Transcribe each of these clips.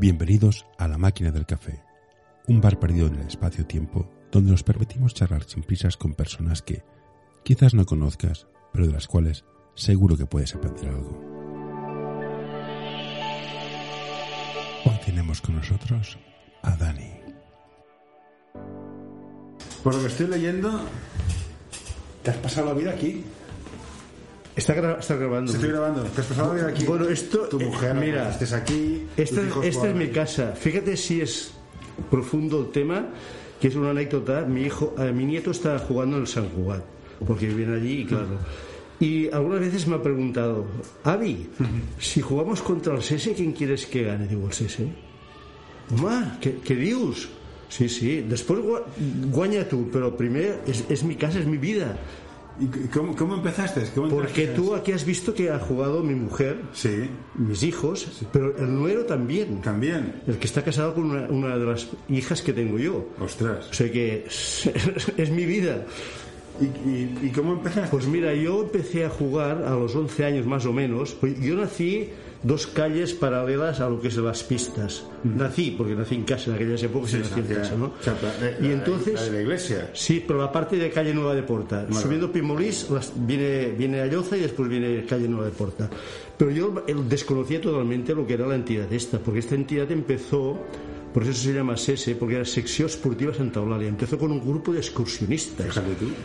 Bienvenidos a La Máquina del Café, un bar perdido en el espacio-tiempo donde nos permitimos charlar sin prisas con personas que quizás no conozcas, pero de las cuales seguro que puedes aprender algo. Hoy tenemos con nosotros a Dani. Por lo que estoy leyendo, te has pasado la vida aquí. Está, gra- está grabando. Estoy grabando. Te has pasado aquí. Bueno, esto, Tu eh, mira, estés aquí. Esta, esta es por- mi casa. Fíjate si es profundo el tema, que es una anécdota. Mi hijo, eh, mi nieto está jugando en el San Juan, porque viene allí y claro. Y algunas veces me ha preguntado, Avi, si jugamos contra el Sese, ¿quién quieres que gane? Digo, el Sese. Home, què, què dius? Sí, sí, després gua- guanya tu, pero primero es, es mi casa, es mi vida. ¿Y cómo, cómo empezaste? ¿Cómo Porque tú aquí has visto que ha jugado mi mujer, Sí, mis hijos, pero el nuero también. también. El que está casado con una, una de las hijas que tengo yo. Ostras. O sea que es, es mi vida. ¿Y, y, y cómo empezaste? Pues mira, yo empecé a jugar a los 11 años más o menos. Pues Yo nací dos calles paralelas a lo que es las pistas. Nací, porque nací en casa en aquellas épocas, se nací en casa, ¿no? La- y entonces... la de la iglesia. Sí, pero la parte de calle Nueva de Porta. Subiendo Pimolís las- viene, viene Alloza y después viene calle Nueva de Porta. Pero yo el- desconocía totalmente lo que era la entidad esta, porque esta entidad empezó, por eso se llama SESE, porque era Sección Esportiva Santa Eulalia. Empezó con un grupo de excursionistas.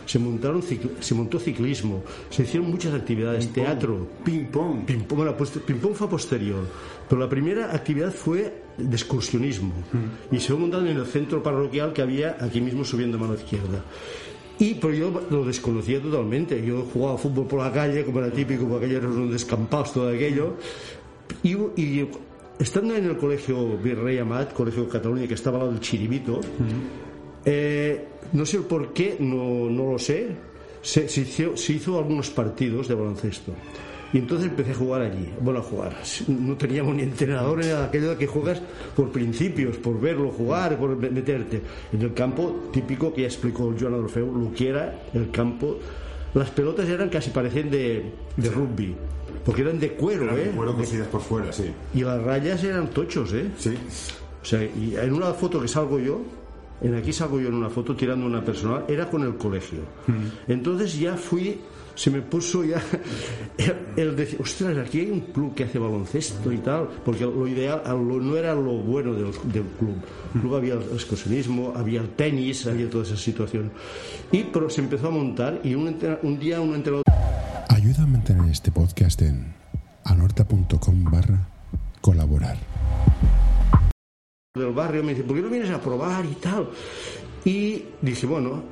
Se, montaron se montó ciclismo, se hicieron muchas actividades, teatro. Ping pong. Ping-pong, bueno, pues, ping-pong fue posterior, pero la primera actividad fue de excursionismo y se fue montando en el centro parroquial que había aquí mismo subiendo mano izquierda. Y pero yo lo desconocía totalmente. Yo jugaba fútbol por la calle, como era típico, porque aquellos eran descampados, todo aquello. Y, y estando en el colegio Virrey Amat, colegio de Cataluña, que estaba al lado del Chiribito, eh, no sé el por qué, no, no lo sé, se, se hizo, se hizo algunos partidos de baloncesto. Y entonces empecé a jugar allí. Bueno, a jugar. No teníamos ni entrenador ni nada. Aquello de que juegas por principios, por verlo jugar, por me- meterte. En el campo típico que ya explicó Joan Adolfeu, lo que era el campo. Las pelotas eran casi parecían de, de rugby. Porque eran de cuero, ¿eh? Bueno, cosidas por fuera, sí. Y las rayas eran tochos, ¿eh? Sí. O sea, y en una foto que salgo yo, en aquí salgo yo en una foto tirando una persona, era con el colegio. Entonces ya fui, se me puso ya el, el decir, ostras, aquí hay un club que hace baloncesto y tal, porque lo ideal lo- no era lo bueno del, del club. Luego había el excursionismo, había el tenis, había toda esa situación. Y pero se empezó a montar y un, un día un entrenador Ayuda a mantener este podcast en anorta.com barra colaborar. del barrio me dice, ¿por qué no vienes a probar y tal? Y dije, bueno,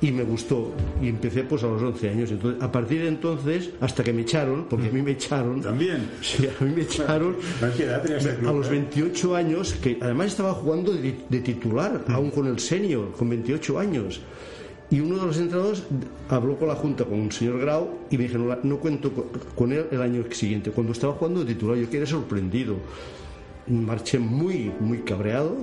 y me gustó. Y empecé pues a los 11 años. Entonces, a partir de entonces, hasta que me echaron, porque a mí me echaron. También. Sí, a mí me echaron. ¿A los eh? 28 años, que además estaba jugando de, de titular, aún con el senior, con 28 años. Y uno de los entrenadores habló con la Junta, con un señor Grau, y me dijeron, no, no cuento con él el año siguiente. Cuando estaba jugando de titular, yo quedé sorprendido. Marché muy, muy cabreado,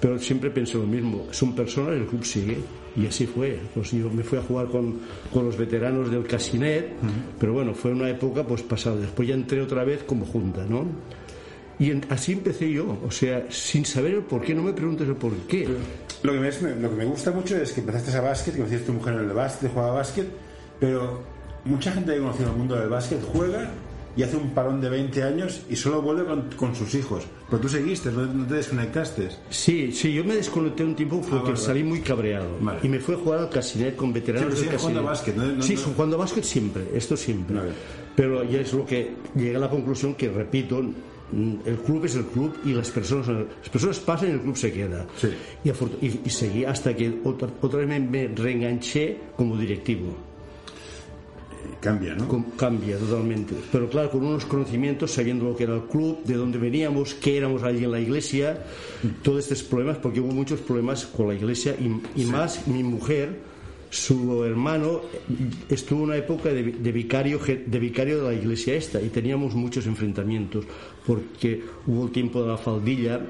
pero siempre pensé lo mismo. Son personas, el club sigue. Y así fue. Pues yo me fui a jugar con, con los veteranos del Casinet, pero bueno, fue una época pues pasada. Después ya entré otra vez como junta, ¿no? Y en- así empecé yo, o sea, sin saber el por qué, no me preguntes el por qué. Lo que, me, lo que me gusta mucho es que empezaste a básquet, que conociste a tu mujer en el básquet, jugaba básquet, pero mucha gente que conoce el mundo del básquet juega y hace un parón de 20 años y solo vuelve con, con sus hijos. Pero tú seguiste, no, no te desconectaste. Sí, sí, yo me desconecté un tiempo porque Ah, vale, salí muy cabreado. Vale. Y me fui a jugar al Casinet con veteranos Sí, del jugando a básquet, ¿no? Sí, jugando a básquet siempre, esto siempre. Vale. Pero ya es lo que llegué a la conclusión que, repito, mm, el club es el club y las personas las personas pasan y el club se queda. Sí. Y, y- y seguí hasta que otra, otra vez me, me reenganché como directivo. Cambia, ¿no? Com- cambia totalmente. Pero claro, con unos conocimientos, sabiendo lo que era el club, de dónde veníamos, qué éramos allí en la iglesia, todos estos problemas, porque hubo muchos problemas con la iglesia y, y más mi mujer, su hermano, estuvo una época de, de vicario, de vicario de la iglesia esta y teníamos muchos enfrentamientos porque hubo el tiempo de la faldilla.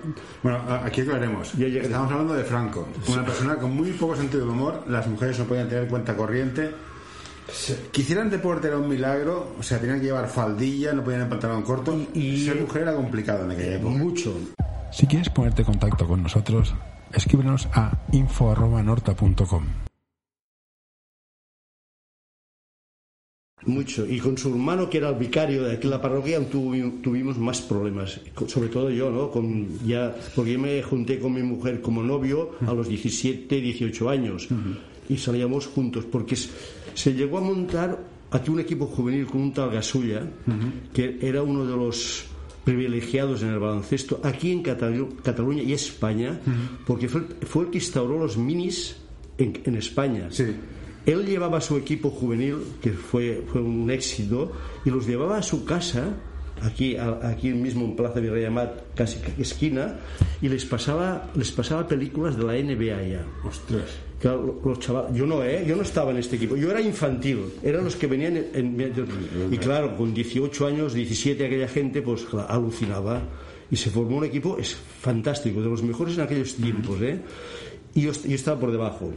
Bueno, aquí aclaremos. Estamos hablando de Franco, una persona con muy poco sentido del humor. Las mujeres no podían tener cuenta corriente. Quisieran deporte era un milagro, o sea, tenían que llevar faldilla, no podían en pantalón corto. Y- Ser mujer era complicado en aquella época. Mucho. Si quieres ponerte en contacto con nosotros, escríbenos a info.norta.com. Mucho. Y con su hermano, que era el vicario de aquí la parroquia, tuvi- tuvimos más problemas. Sobre todo yo, ¿no? Con ya, porque yo me junté con mi mujer como novio a los 17, 18 años. Y salíamos juntos. Porque s- se llegó a montar aquí un equipo juvenil con un tal Gasulla, que era uno de los privilegiados en el baloncesto aquí en Catalu- Cataluña y España, porque fue, fue el que instauró los minis en, en España. Sí. Él llevaba a su equipo juvenil, que fue, fue un éxito, y los llevaba a su casa, aquí, aquí mismo en Plaza Virrey Amat, casi esquina, y les pasaba, les pasaba películas de la NBA ya. Ostras. Claro, los chavales, yo no, ¿eh? yo no estaba en este equipo, yo era infantil, eran los que venían en, en- y claro, con 18 años, 17 aquella gente pues claro, alucinaba y se formó un equipo es fantástico, de los mejores en aquellos tiempos, ¿eh? Y yo, yo estaba por debajo.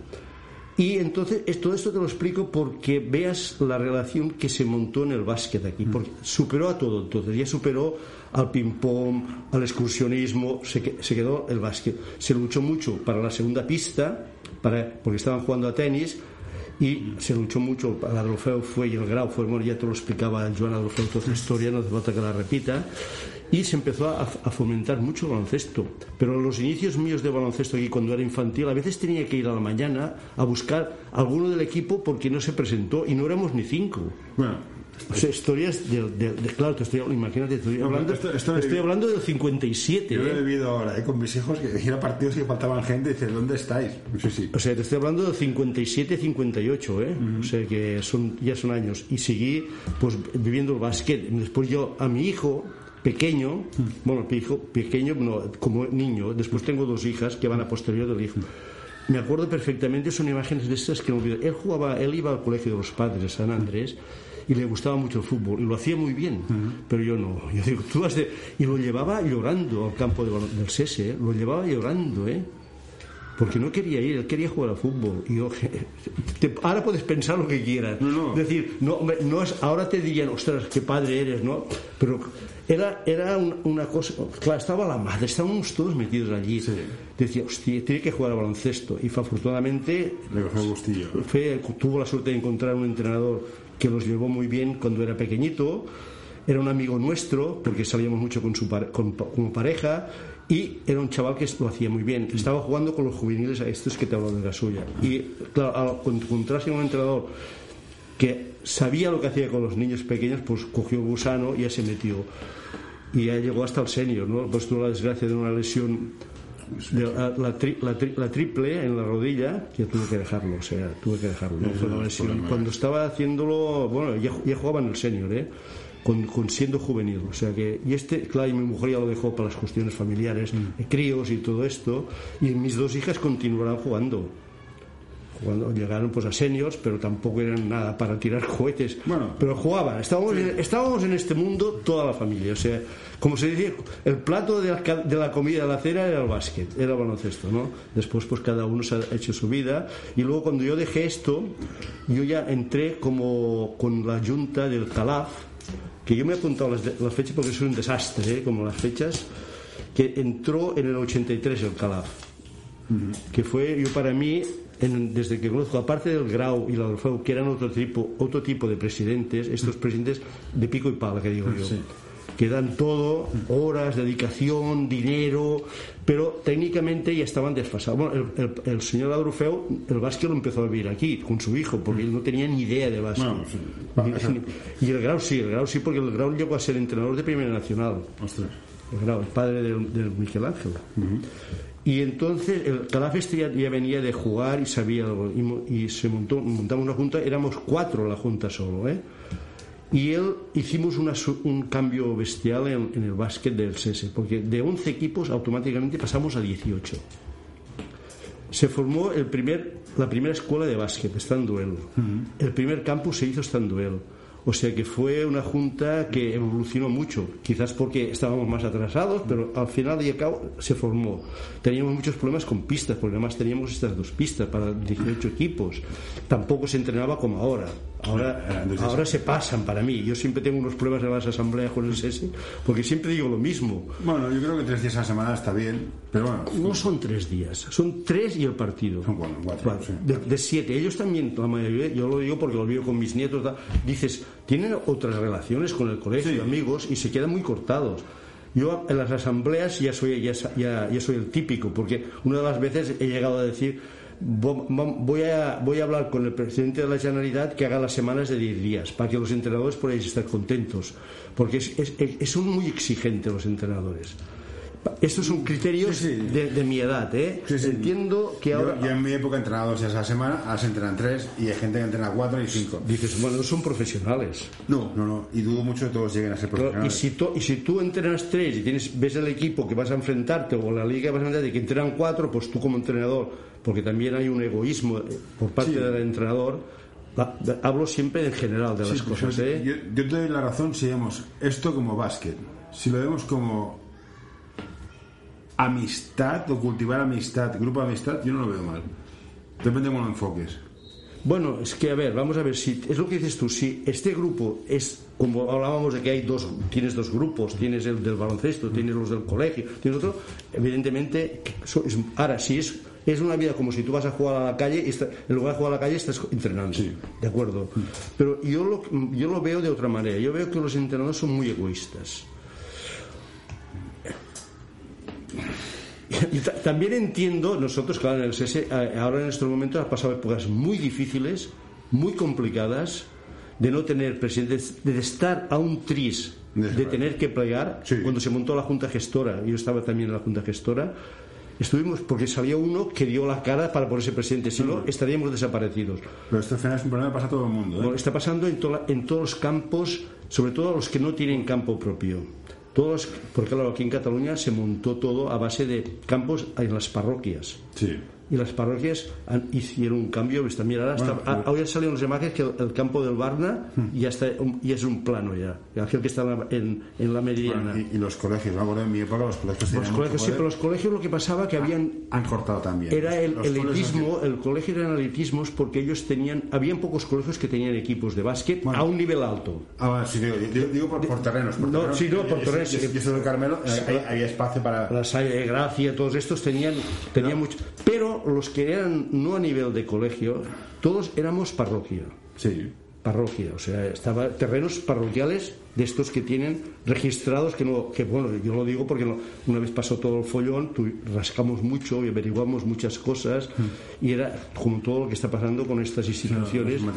Y entonces, es- todo esto te lo explico porque veas la relación que se montó en el básquet aquí. Porque superó a todo, entonces ya superó al ping-pong, al excursionismo, se, se quedó el básquet. Se luchó mucho para la segunda pista, para, porque estaban jugando a tenis, y se luchó mucho, el Adolfeu fue y el Grau fue, bueno, ya te lo explicaba Joan Adolfeu toda la historia, no hace falta que la repita, y se empezó a, a fomentar mucho el baloncesto. Pero en los inicios míos de baloncesto aquí, cuando era infantil, a veces tenía que ir a la mañana a buscar a alguno del equipo porque no se presentó y no éramos ni cinco. Bueno, O sea, historias de, de- de- claro, te estoy, imagínate, estoy No, hablando, esto- esto estoy me- hablando del 57. yo lo he ¿eh? vivido ahora ¿eh? con mis hijos que ir a partidos y faltaban gente y dices, ¿dónde estáis? Sí, sí. O sea, te estoy hablando del 57, 58, ¿eh? O sea, que son, ya son años. Y seguí, pues, viviendo el básquet. Después yo, a mi hijo pequeño, bueno, mi hijo pequeño, no, como niño, después tengo dos hijas que van a posterior del hijo. Me acuerdo perfectamente, son imágenes de estas que no olvido. Él jugaba, él iba al colegio de los padres San Andrés y le gustaba mucho el fútbol y lo hacía muy bien, pero yo no. Yo digo, tú has de... Y lo llevaba llorando al campo de del SESE, ¿eh? lo llevaba llorando, ¿eh? porque no quería ir, él quería jugar al fútbol. Y yo, te- ahora puedes pensar lo que quieras. No, no. Decir, no, hombre, no es, ahora te dirían, ostras, qué padre eres, ¿no? Pero era, era un- una cosa, claro, estaba la madre, estábamos todos metidos allí. Decía, hostia, tiene que jugar al baloncesto. Y fue, afortunadamente Le cogió el gustillo. fue- tuvo la suerte de encontrar un entrenador que los llevó muy bien cuando era pequeñito. Era un amigo nuestro, porque salíamos mucho con su con- pareja, y era un chaval que lo hacía muy bien. Estaba jugando con los juveniles a estos que te hablo de la suya. Y claro, al encontrarse un entrenador que sabía lo que hacía con los niños pequeños, pues cogió gusano y ya se metió. Y ya llegó hasta el senior, ¿no? Pues tuvo la desgracia de una lesión de la, la tri- la tri- la triple en la rodilla que tuve que dejarlo, o sea, tuve que dejarlo. Cuando estaba haciéndolo, bueno, ya, ya jugaba en el senior, ¿eh? Con, con siendo juvenil, o sea que, y este, claro, y mi mujer ya lo dejó para las cuestiones familiares, eh, críos y todo esto, y mis dos hijas continuarán jugando. Jugando, llegaron pues a seniors, pero tampoco eran nada para tirar cohetes. Bueno. pero jugaban. Estábamos, en, estábamos en este mundo toda la familia. O sea, como se dice, el plato de la, de la comida de la cena era el básquet, era el baloncesto, ¿no? Después, pues cada uno se ha hecho su vida. Y luego, cuando yo dejé esto, yo ya entré como con la junta del CALAF, que yo me he apuntado las, las fechas porque es un desastre, ¿eh? como las fechas, que entró en el 83 el CALAF que fue yo para mí en- desde que conozco aparte del Grau y la que eran otro tipo otro tipo de presidentes estos presidentes de pico y pala que digo yo que dan todo horas dedicación dinero pero técnicamente ya estaban desfasados bueno, el, el- el señor Adrufeu el básquet lo empezó a vivir aquí con su hijo porque él no tenía ni idea de básquet sí. Y el Grau sí el Grau sí porque el Grau llegó a ser entrenador de primera nacional Ostras. el Grau, el padre del, del Miguel Ángel. Y entonces el Calaf este ya, ya venía de jugar y sabía algo. Y, y se montó, montamos una junta, éramos cuatro la junta solo, ¿eh? Y él hicimos una un cambio bestial en, en el básquet del SESE, porque de 11 equipos automáticamente pasamos a 18. Se formó el primer, la primera escuela de básquet, está en duelo. El primer campus se hizo está en duelo. O sea que fue una junta que evolucionó mucho, quizás porque estábamos más atrasados, pero al final y al cabo se formó. Teníamos muchos problemas con pistas, porque además teníamos estas dos pistas para 18 equipos. Tampoco se entrenaba como ahora. Ahora, ahora se pasan para mí. Yo siempre tengo unos problemas en las asambleas con el SESI, porque siempre digo lo mismo. Bueno, yo creo que tres días a la semana está bien, pero bueno. No son tres días, son tres y el partido. Son cuatro, cuatro, sí. de, de siete. Ellos también, la mayoría, yo lo digo porque lo vivo con mis nietos, da- dices, tienen otras relaciones con el colegio, Sí. amigos, y se quedan muy cortados. Yo en las asambleas ya soy, ya, ya- ya soy el típico, porque una de las veces he llegado a decir, "Vo- vo- voy a, voy a hablar con el presidente de la Generalitat que haga las semanas de 10 días, para que los entrenadores podáis estar contentos, porque es, es- es- son muy exigentes los entrenadores. Estos son criterios Sí, sí. De, de mi edad, ¿eh? Sí, sí. Entiendo que Yo- ahora... Yo, en mi época entrenaba dos días a la semana, ahora se entrenan tres y hay gente que entrena cuatro y cinco. Dices, bueno, son profesionales. No, no, no. Y dudo mucho que todos lleguen a ser Claro, y, profesionales. si tú, y si tú entrenas tres y tienes, ves el equipo que vas a enfrentarte o la liga que vas a enfrentarte que entrenan cuatro, pues tú como entrenador, porque también hay un egoísmo eh, por parte Sí. del entrenador, hablo siempre en general de las Sí, cosas, ¿eh? yo, yo te doy la razón si vemos esto como básquet. Si lo vemos como amistad o cultivar amistad, grupo de amistad, yo no lo veo mal. Depende de cómo lo enfoques. Bueno, es que a ver, vamos a ver si es lo que dices tú, si este grupo es como hablábamos de que hay dos, tienes dos grupos, tienes el del baloncesto, tienes los del colegio, tienes otro, evidentemente, ahora si es es una vida como si tú vas a jugar a la calle y está- en lugar de jugar a la calle estás entrenando, de acuerdo. Pero yo lo, yo lo veo de otra manera. Yo veo que los entrenadores son muy egoístas. Y también entiendo, nosotros, claro, en el SS, eh, ahora en estos momentos han pasado épocas muy difíciles, muy complicadas, de no tener presidentes, de estar a un tris, de tener que plegar. Sí. Cuando se montó la Junta Gestora, yo estaba también en la Junta Gestora, estuvimos, porque salió uno que dio la cara para ponerse presidente, si no, estaríamos desaparecidos. Pero esto al final es un problema que pasa a todo el mundo. ¿eh? Bueno, está pasando en, to- en todos los campos, sobre todo los que no tienen campo propio. Todos, porque claro, aquí en Cataluña se montó todo a base de campos en las parroquias. Y las parroquias han- hicieron un cambio. ves, También ahora, está, Bueno, a- ahora salieron las imágenes que el, el campo del Barna ya, está, ya es un plano ya. Aquel que está en la, en, la meridiana. Bueno, y, y los colegios, acuerdo en mi época los colegios los colegios, sí, pero los colegios lo que pasaba que habían han cortado también. era el Los colegios elitismo, el colegio eran elitismos porque ellos tenían, habían pocos colegios que tenían equipos de básquet Bueno. a un nivel alto. Ah, bueno, sí, digo, digo, digo por, por terrenos. Por No, terrenos. sí, no, por Yo- terrenos, Yo, sí. yo soy del Carmelo, eh, había, había espacio para. La Salle de Gracia, todos estos tenían, tenían mucho. Pero los que eran no a nivel de colegio, todos éramos parroquia. Sí. Parroquia, o sea, estaba terrenos parroquiales de estos que tienen registrados, que no, que bueno, yo lo digo porque no- una vez pasó todo el follón, tu- rascamos mucho y averiguamos muchas cosas, y era como todo lo que está pasando con estas instituciones. No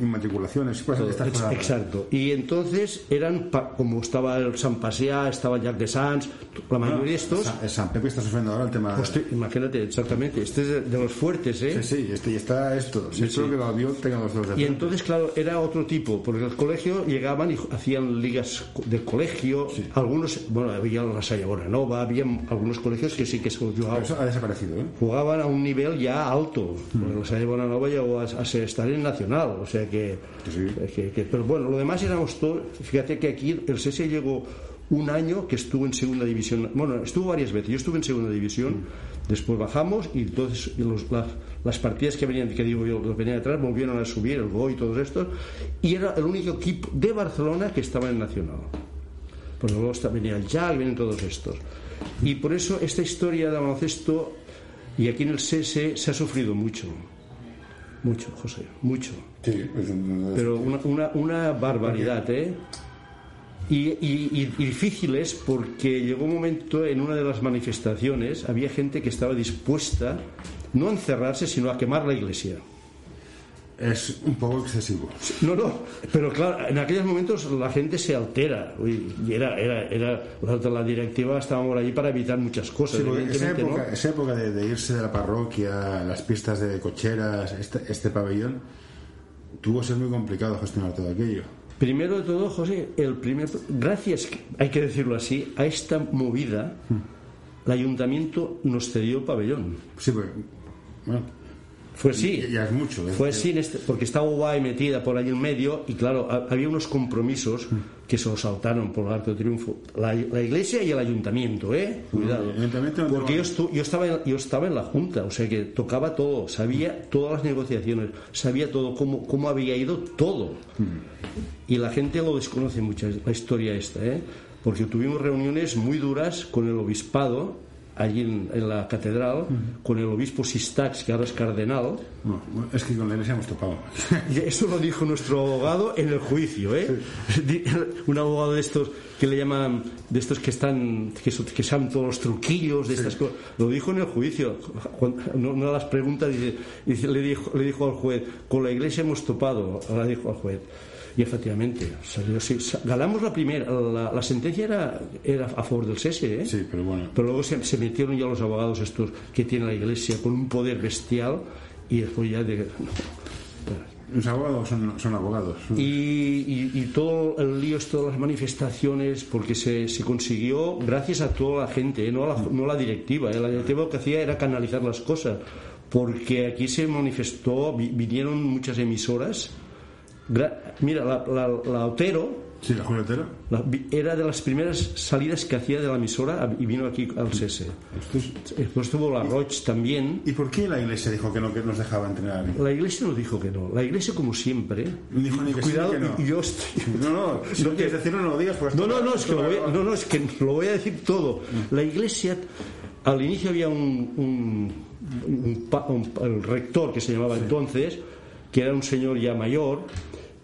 inmatriculaciones, pues, estas. Exacto. Y entonces eran, como estaba el San Paseà, estaba Jacques de Sans, la mayoría de estos. Sa- el San Pepe está sufriendo ahora el tema. de- Hostia, imagínate, exactamente. Este es de, los fuertes, ¿eh? Sí, sí, este, y está esto. Sí, Espero que el avión tenga los dos de Y entonces, claro, era otro tipo, porque el colegio llegaban y hacían ligas del colegio, algunos, bueno, había la Salle Bonanova, había algunos colegios que sí que se jugaban, Eso ha desaparecido, ¿eh? jugaban a un nivel ya alto, porque la Salle Bonanova llegó a, estar en nacional, o sea que, Sí. que- que- pero bueno, lo demás éramos todos, fíjate que aquí el CS llegó un año que estuvo en segunda división, bueno, estuvo varias veces, yo estuve en segunda división, después bajamos y entonces los- las, las partidas que venían, que digo yo, venían atrás, volvieron a subir, el GO y todos estos, y era el único equipo de Barcelona que estaba en Nacional. Porque luego venía el Jack, vienen todos estos. Y por eso esta historia de baloncesto, y aquí en el CS se ha sufrido mucho. Mucho, José, mucho Sí, pues, no- pero una, una, una barbaridad, ¿eh? Y, y- y- y difíciles porque llegó un momento en una de las manifestaciones, había gente que estaba dispuesta no encerrarse, sino a quemar la iglesia. es un poco excesivo. No, no, pero claro, en aquellos momentos la gente se altera. Uy, y era, era, era, la directiva estábamos allí para evitar muchas cosas, Sí, esa época, ¿no? esa época de, de irse de la parroquia, las pistas de cocheras, este, este pabellón, tuvo que ser muy complicado gestionar todo aquello. Primero de todo, José, el primer, gracias, hay que decirlo así, a esta movida, el ayuntamiento nos cedió el pabellón. Sí, porque, bueno, Fue así. Ya es mucho. ¿eh? Fue así, en este- porque estaba UAE metida por ahí en medio y claro, ha- había unos compromisos que se los saltaron por el Arco de Triunfo. La, la iglesia y el ayuntamiento, ¿eh? Cuidado. No Porque yo, estu- yo, estaba en, yo estaba en la Junta, o sea que tocaba todo, sabía todas las negociaciones, sabía todo, cómo, cómo había ido todo. Y la gente lo desconoce mucho, la historia esta, ¿eh? Porque tuvimos reuniones muy duras con el obispado, allí en, en la catedral, con el obispo Sistax, que ahora es cardenal. No, es que con la iglesia hemos topado. Y eso lo dijo nuestro abogado en el juicio, ¿eh? Un abogado de estos que le llaman, de estos que están, que, son- que saben todos los truquillos de estas cosas. Lo dijo en el juicio. Cuando- no- Una de las preguntas dice, dice- le, dijo, le dijo al juez, con la iglesia hemos topado, le dijo al juez. Y efectivamente, salió así. Sa- ganamos la primera, la, la sentencia era, era a favor del cese, ¿eh? Sí, pero bueno. Pero luego se, se metieron ya los abogados estos que tiene la iglesia con un poder bestial y después ya de... Los abogados son, son abogados. Y, y- y todo el lío, todas las manifestaciones, porque se, se consiguió gracias a toda la gente, ¿eh? no, a la, no a la directiva. ¿eh? La directiva lo que hacía era canalizar las cosas, porque aquí se manifestó, vi- vinieron muchas emisoras. Mira, la, la, la Otero Sí, la era de las primeras salidas que hacía de la emisora a- y vino aquí al CS. Después tuvo la Roche también. ¿Y por qué la iglesia dijo que no que nos dejaba entrenar? La iglesia nos dijo que no. La iglesia, como siempre, Dijo ni que sí, cuidado, ni que no. yo estoy, No, no, si no quieres decirlo, no lo digas. No, no, no, es que lo voy, esto- no, no, es que lo voy a decir todo. La iglesia, al inicio había un, un, un pa- un- el rector que se llamaba entonces, que era un señor ya mayor.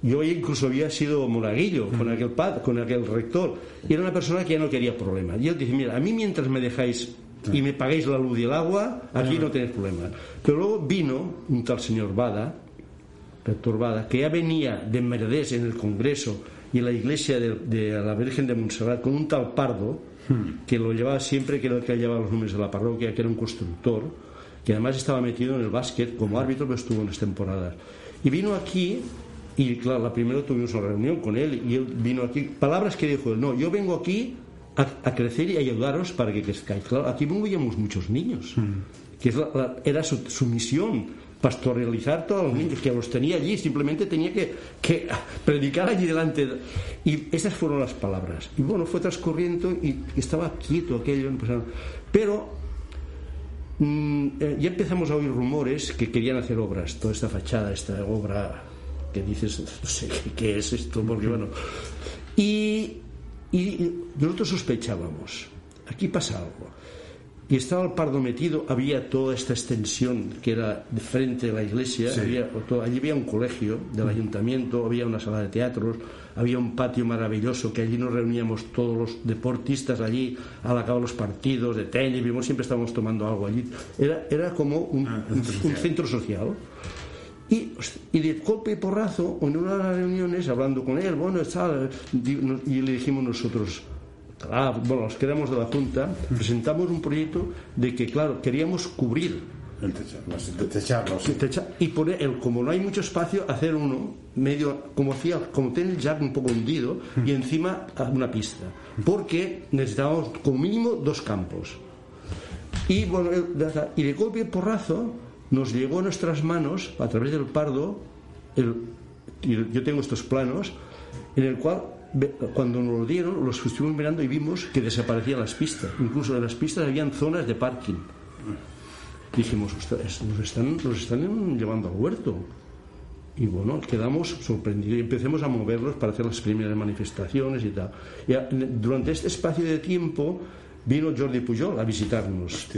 Yo incluso había sido monaguillo con aquel pad, con aquel rector. Y era una persona que ya no quería problemas. Y él dice, mira, a mí mientras me dejáis y me pagáis la luz y el agua, aquí no tenéis problemas. Pero luego vino un tal señor Bada, perturbada, que ya venía de Merdés en el Congreso y en la iglesia de, de la Virgen de Montserrat con un tal Pardo, que lo llevaba siempre, que era el que llevaba los números de la parroquia, que era un constructor, que además estaba metido en el básquet como árbitro, pero estuvo en las temporadas. Y vino aquí, y claro, la primera tuvimos una reunión con él, y él vino aquí, palabras que dijo él, no, yo vengo aquí a, a crecer y ayudaros para que crezcáis. Claro, aquí veíamos muchos niños, que es la- la- era su, su misión, pastoralizar todos los niños, que los tenía allí, simplemente tenía que, que predicar allí delante. Y esas fueron las palabras. Y bueno, fue transcurriendo y estaba quieto aquello, pero mm, eh, ya empezamos a oír rumores que querían hacer obras, toda esta fachada, esta obra que dices, no sé qué, es esto, porque bueno. Y, y nosotros sospechábamos, aquí pasa algo. Y estaba el pardo metido, había toda esta extensión que era de frente a la iglesia, Sí. había, todo- allí había un colegio del ayuntamiento, había una sala de teatros, había un patio maravilloso que allí nos reuníamos todos los deportistas allí al acabar los partidos de tenis, vimos, siempre estábamos tomando algo allí. Era, era como un, Ah, un- un centro social. Y, y de golpe y porrazo, en una de las reuniones, hablando con él, bueno, no- y le dijimos nosotros, ah, bueno, nos quedamos de la Junta, presentamos un proyecto de que, claro, queríamos cubrir El los- techarlo, sí. y poner, el, como no hay mucho espacio, hacer uno medio, como hacía, como tiene el jack un poco hundido, y encima una pista. Porque necesitábamos como mínimo dos campos. Y bueno, el- y de golpe y porrazo nos llegó a nuestras manos, a través del pardo, yo tengo estos planos, en el cual cuando nos lo dieron, los estuvimos mirando y vimos que desaparecían las pistas. Incluso en las pistas habían zonas de parking. Dijimos, "Ostras, nos están, nos están llevando al huerto. Y bueno, quedamos sorprendidos y empecemos a moverlos para hacer las primeras manifestaciones y tal. Y durante este espacio de tiempo vino Jordi Pujol a visitarnos.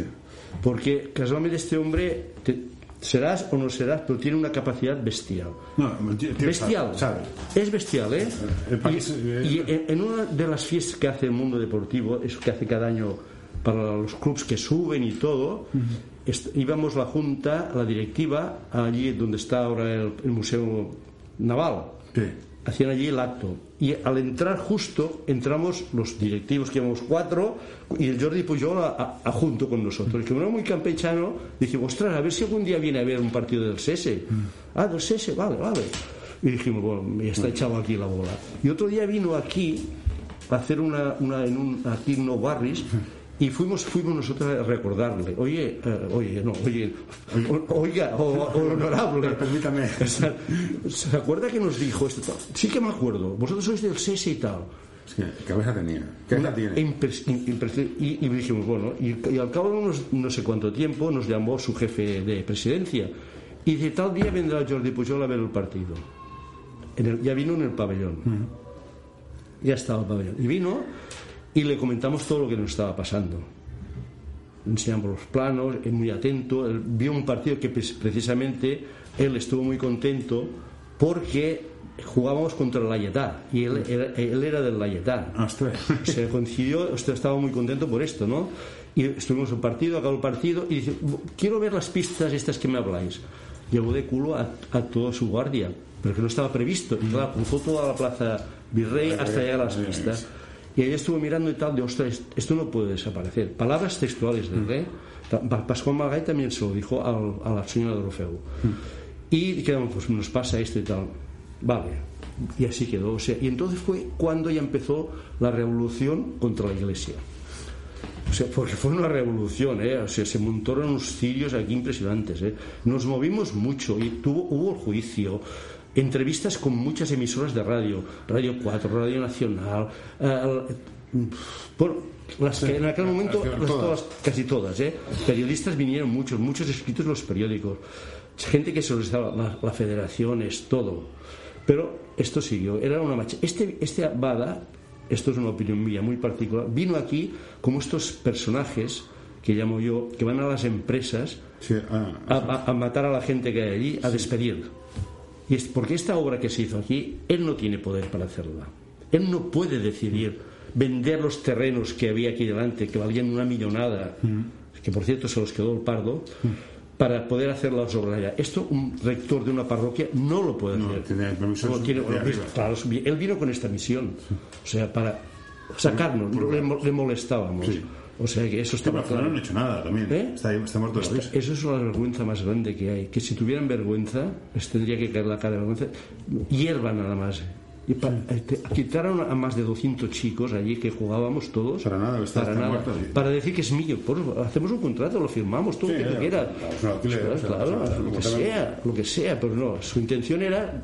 Porque casualmente este hombre, te- serás o no serás, pero tiene una capacidad bestial. No, tío- Bestial. sabe, Es bestial, ¿eh? El país, y, eh, y en, en una de las fiestas que hace el mundo deportivo, eso que hace cada año para los clubes que suben y todo, est- íbamos la junta, la directiva, allí donde está ahora el, el Museo Naval. Sí. Hacían allí el acto. Y al entrar justo, entramos los directivos, que íbamos cuatro, y el Jordi Pujol a, a- a junto con nosotros. Y como era muy campechano, dijimos, ostras, a ver si algún día viene a ver un partido del SESE. Ah, del SESE, vale, vale. Y dijimos, bueno, ya está echado aquí la bola. Y otro día vino aquí a hacer una, una en un, aquí en Barris, y fuimos, fuimos nosotros a recordarle, oye, eh, oye, no, oye, o- oiga, o, honorable. Permítame. ¿Se acuerda que nos dijo esto? Sí que me acuerdo, vosotros sois del SESE y tal. Que cabeza tenía. Cabeza tiene. Y, y dijimos, bueno, y, y al cabo de unos no sé cuánto tiempo nos llamó su jefe de presidencia y dice, tal día vendrá Jordi Pujol a ver el partido. En el- ya vino en el pabellón. Ya estaba el pabellón. Y vino y le comentamos todo lo que nos estaba pasando. Enseñamos los planos, él muy atento, él vio un partido que precisamente él estuvo muy contento porque jugábamos contra el Layetá y él, era- él era del Layetá se coincidió, usted estaba muy contento por esto, ¿no? Y estuvimos en el partido, acabó el partido y dice, quiero ver las pistas estas que me habláis. Llevó de culo a, a toda su guardia, pero que no estaba previsto. Y claro, cruzó toda la plaza Virrey hasta llegar a las pistas. Y ella estuvo mirando y tal, de, ostras, esto no puede desaparecer. Palabras textuales del rey. Ta- Pa- Pascual Margall también se lo dijo al- a la señora de Orfeu. Y quedamos, pues nos pasa esto y tal. Vale. Y así quedó. O sea, y entonces fue cuando ya empezó la revolución contra la iglesia. O sea, porque fue una revolución, ¿eh? O sea, se montaron unos cirios aquí impresionantes, ¿eh? Nos movimos mucho y tuvo, hubo el juicio, entrevistas con muchas emisoras de radio, Radio 4, Radio Nacional, eh, bueno, las que en aquel momento, las todas, casi todas, ¿eh? Periodistas vinieron muchos, muchos escritos en los periódicos, gente que los estaba, la, la federación, es todo. Pero esto siguió, era una marcha. Este, este Abada, esto es una opinión mía muy particular, vino aquí como estos personajes que llamo yo, que van a las empresas Sí, ah, a, a- a matar a la gente que hay allí, a despedir. Y es porque esta obra que se hizo aquí, él no tiene poder para hacerla. Él no puede decidir vender los terrenos que había aquí delante, que valían una millonada, que por cierto se los quedó el pardo, para poder hacer las obras allá. Esto un rector de una parroquia no lo puede No, hacer. tiene permiso No tiene. Claro, él vino con esta misión. O sea, para sacarnos, le, mo- le molestábamos. Sí. O sea que eso estaba Barcelona claro. no ha hecho nada también. ¿Eh? Está, está muerto de risa. Eso es la vergüenza más grande que hay. Que si tuvieran vergüenza, les tendría que caer la cara de vergüenza. Hierba nada más. Y eh, te- quitaron a más de 200 chicos allí que jugábamos todos. Para nada, está- para, está nada. muerto, sí. para decir que es mío. Hacemos un contrato, lo firmamos, todo Sí, lo que alquiler, Claro, lo que sea, lo que sea, pero no. Su intención era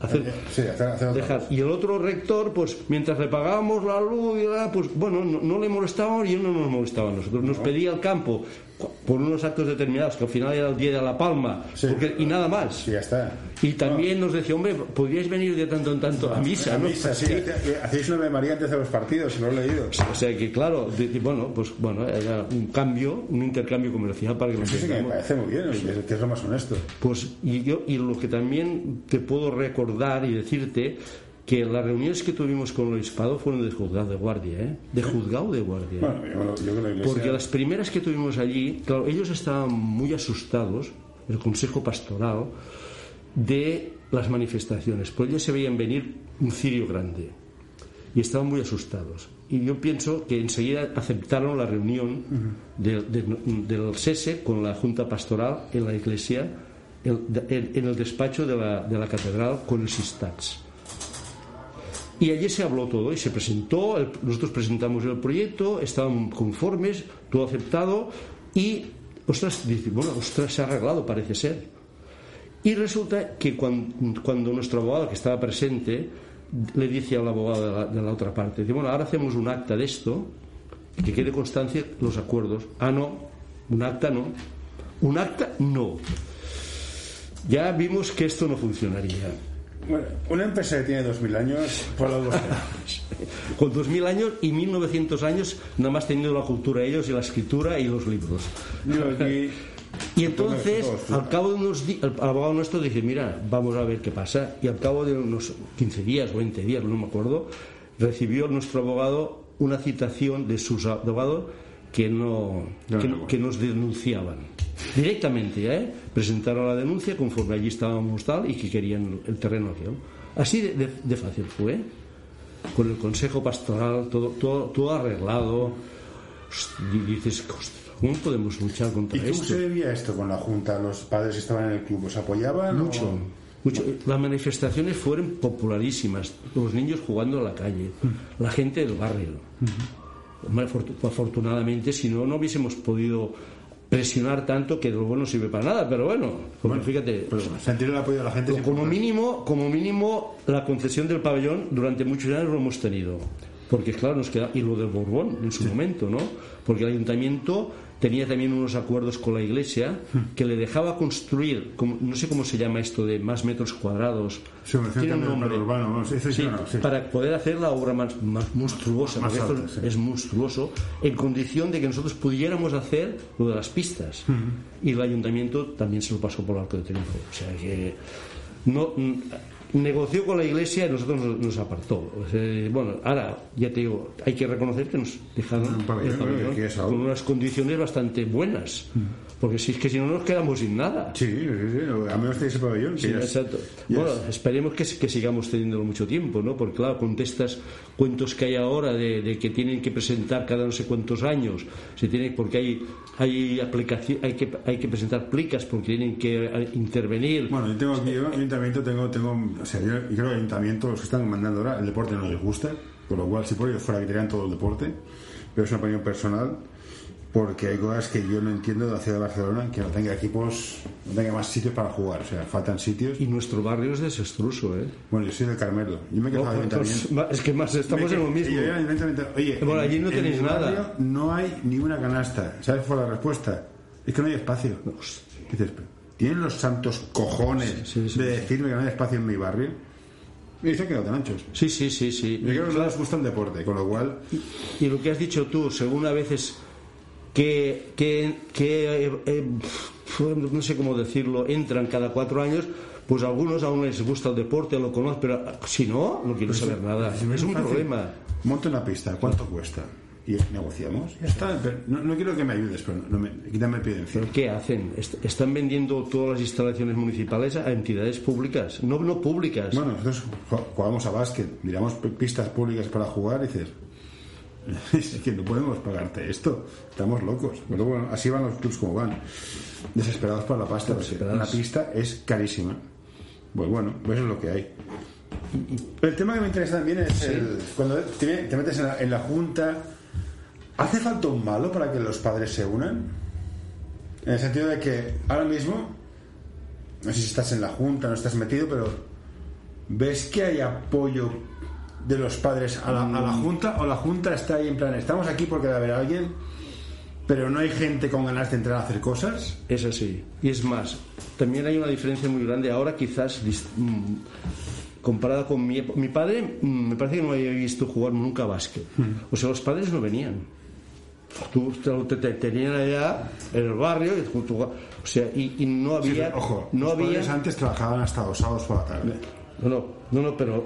hacer, Sí, hacer, hacer otra dejar. cosa. Y el otro rector, pues mientras le pagábamos la luz, y la- pues bueno, no, no le molestábamos y él no nos molestaba a nosotros. Nos pedía el campo por unos actos determinados, que al final era el día de la palma, Sí. porque- y nada más. Sí, ya está. Y también nos decía, hombre, podríais venir de tanto en tanto a misa, A ¿no? misa, sí. Hacéis una Ave María antes de los partidos, si lo he leído. O sea que, claro, de- de- bueno, pues bueno, era un cambio, un intercambio comercial para que nos sí que me parece muy bien, es- que es lo más honesto. Pues y yo y lo que también te puedo recordar y decirte que las reuniones que tuvimos con el obispado fueron de juzgado de guardia, ¿eh? De juzgado de guardia. Bueno, yo, yo creo que la iglesia... Porque las primeras que tuvimos allí, claro, ellos estaban muy asustados, el Consejo Pastoral, de las manifestaciones, porque ellos se veían venir un cirio grande y estaban muy asustados. Y yo pienso que enseguida aceptaron la reunión de- de- del SESE con la Junta Pastoral en la iglesia, en el despacho de la, de la catedral con el Sistats. Y allí se habló todo y se presentó, nosotros presentamos el proyecto, estaban conformes, todo aceptado y, ostras, dice, bueno, ostras, se ha arreglado, parece ser. Y resulta que cuando, cuando nuestro abogado, que estaba presente, le dice al abogado de la, de la otra parte, dice, bueno, ahora hacemos un acta de esto, que quede constancia los acuerdos. Ah, no, un acta no. Un acta no. Ya vimos que esto no funcionaría. Bueno, una empresa que tiene 2.000 años, por lo que Con 2000 años y 1900 años, nada más teniendo la cultura ellos y la escritura y los libros. Yo aquí... Y entonces, al cabo de unos días, el abogado nuestro dice, mira, vamos a ver qué pasa. Y al cabo de unos 15 días o 20 días, no me acuerdo, recibió nuestro abogado una citación de sus abogados que, no, que, nos denunciaban. Directamente, ¿eh? Presentaron la denuncia conforme allí estábamos tal y que querían el terreno aquel. Así de, de- de fácil fue. Con el consejo pastoral, todo, todo, todo arreglado. Y dices, "Ostras, ¿cómo podemos luchar contra ¿Y cómo esto? se vivía esto con la Junta? ¿Los padres que estaban en el club os apoyaban? Mucho, o- mucho. Las manifestaciones fueron popularísimas. Los niños jugando en la calle, la gente del barrio. Afortunadamente, si no, no hubiésemos podido presionar tanto que luego no sirve para nada, pero bueno, bueno fíjate, sentir el apoyo de la gente como mínimo, como mínimo la concesión del pabellón durante muchos años lo hemos tenido. Porque claro, nos queda y lo del Borbón en su momento, ¿no? Porque el ayuntamiento tenía también unos acuerdos con la iglesia que le dejaba construir, no sé cómo se llama esto de más metros cuadrados, tiene un nombre. urbano, para poder hacer la obra más, más monstruosa, es monstruoso, en condición de que nosotros pudiéramos hacer lo de las pistas. Y el ayuntamiento también se lo pasó por el arco de triunfo. O sea que no negoció con la iglesia y nosotros nos, apartó. bueno, ahora ya te digo, hay que reconocer que nos dejaron con unas condiciones bastante buenas. Mm. Porque si es que si no nos quedamos sin nada. Sí, sí, sí. a menos de ese pabellón. Sí, exacto. Bueno, esperemos que, que, sigamos teniéndolo mucho tiempo, ¿no? Porque claro, con estos cuentos que hay ahora de, que tienen que presentar cada no sé cuántos años, se tiene, porque hay hay aplicación, hay que hay que presentar plicas porque tienen que eh, intervenir. Bueno, yo tengo aquí, yo, ayuntamiento tengo, tengo, o sea, yo, creo que el ayuntamiento los que están mandando ahora, el deporte no les gusta, por lo cual si por ellos fuera que quitarían todo el deporte, pero es una opinión personal porque hay cosas que yo no entiendo de la ciudad de Barcelona que no tenga equipos, no tenga más sitios para jugar, o sea, faltan sitios. Y nuestro barrio es desastroso, ¿eh? Bueno, yo soy del Carmelo, yo me he quedado oh, pues, Es que más estamos en lo mismo. Oye, bueno, allí no tenéis nada. No hay ni una canasta, ¿sabes cuál la respuesta? Es que no hay espacio. dices, ¿tienen los santos cojones de decirme que no hay espacio en mi barrio? Y se han quedado tan anchos. Sí, sí, sí, sí. Yo creo que no les gusta el deporte, con lo cual... Y, y lo que has dicho tú, según a veces que, que, que eh, eh, no sé cómo decirlo, entran cada cuatro años, pues a algunos aún les gusta el deporte, lo conocen, pero si no, no quiero pues saber nada. es un problema. Monta una pista, ¿cuánto cuesta? y negociamos. Ya está. no, quiero que me ayudes, pero no me, quítame el pie ¿Pero qué hacen? ¿Están vendiendo todas las instalaciones municipales a entidades públicas? No, no públicas. Bueno, nosotros jugamos a básquet, miramos pistas públicas para jugar y dices, es que no podemos pagarte esto, estamos locos. Pero bueno, así van los clubs como van, desesperados por la pasta, la pista es carísima. Pues bueno, eso es lo que hay. El tema que me interesa también es el, cuando te, metes en la, en la, junta, ¿hace falta un malo para que los padres se unan? En el sentido de que ahora mismo, no sé si estás en la junta, no estás metido, pero ¿ves que hay apoyo de los padres a la, mm. Junta o la Junta está ahí en plan, estamos aquí porque debe haber alguien, pero no hay gente con ganas de entrar a hacer cosas? Es así. Y es más, también hay una diferencia muy grande ahora quizás mm, comparada con mi mi padre mm, me parece que no había visto jugar nunca básquet. O sea, los padres no venían. Tú te, tenían allá en el barrio y o sea, y, no había ojo, no los había antes trabajaban hasta los sábados por la tarde. No, no, no, no pero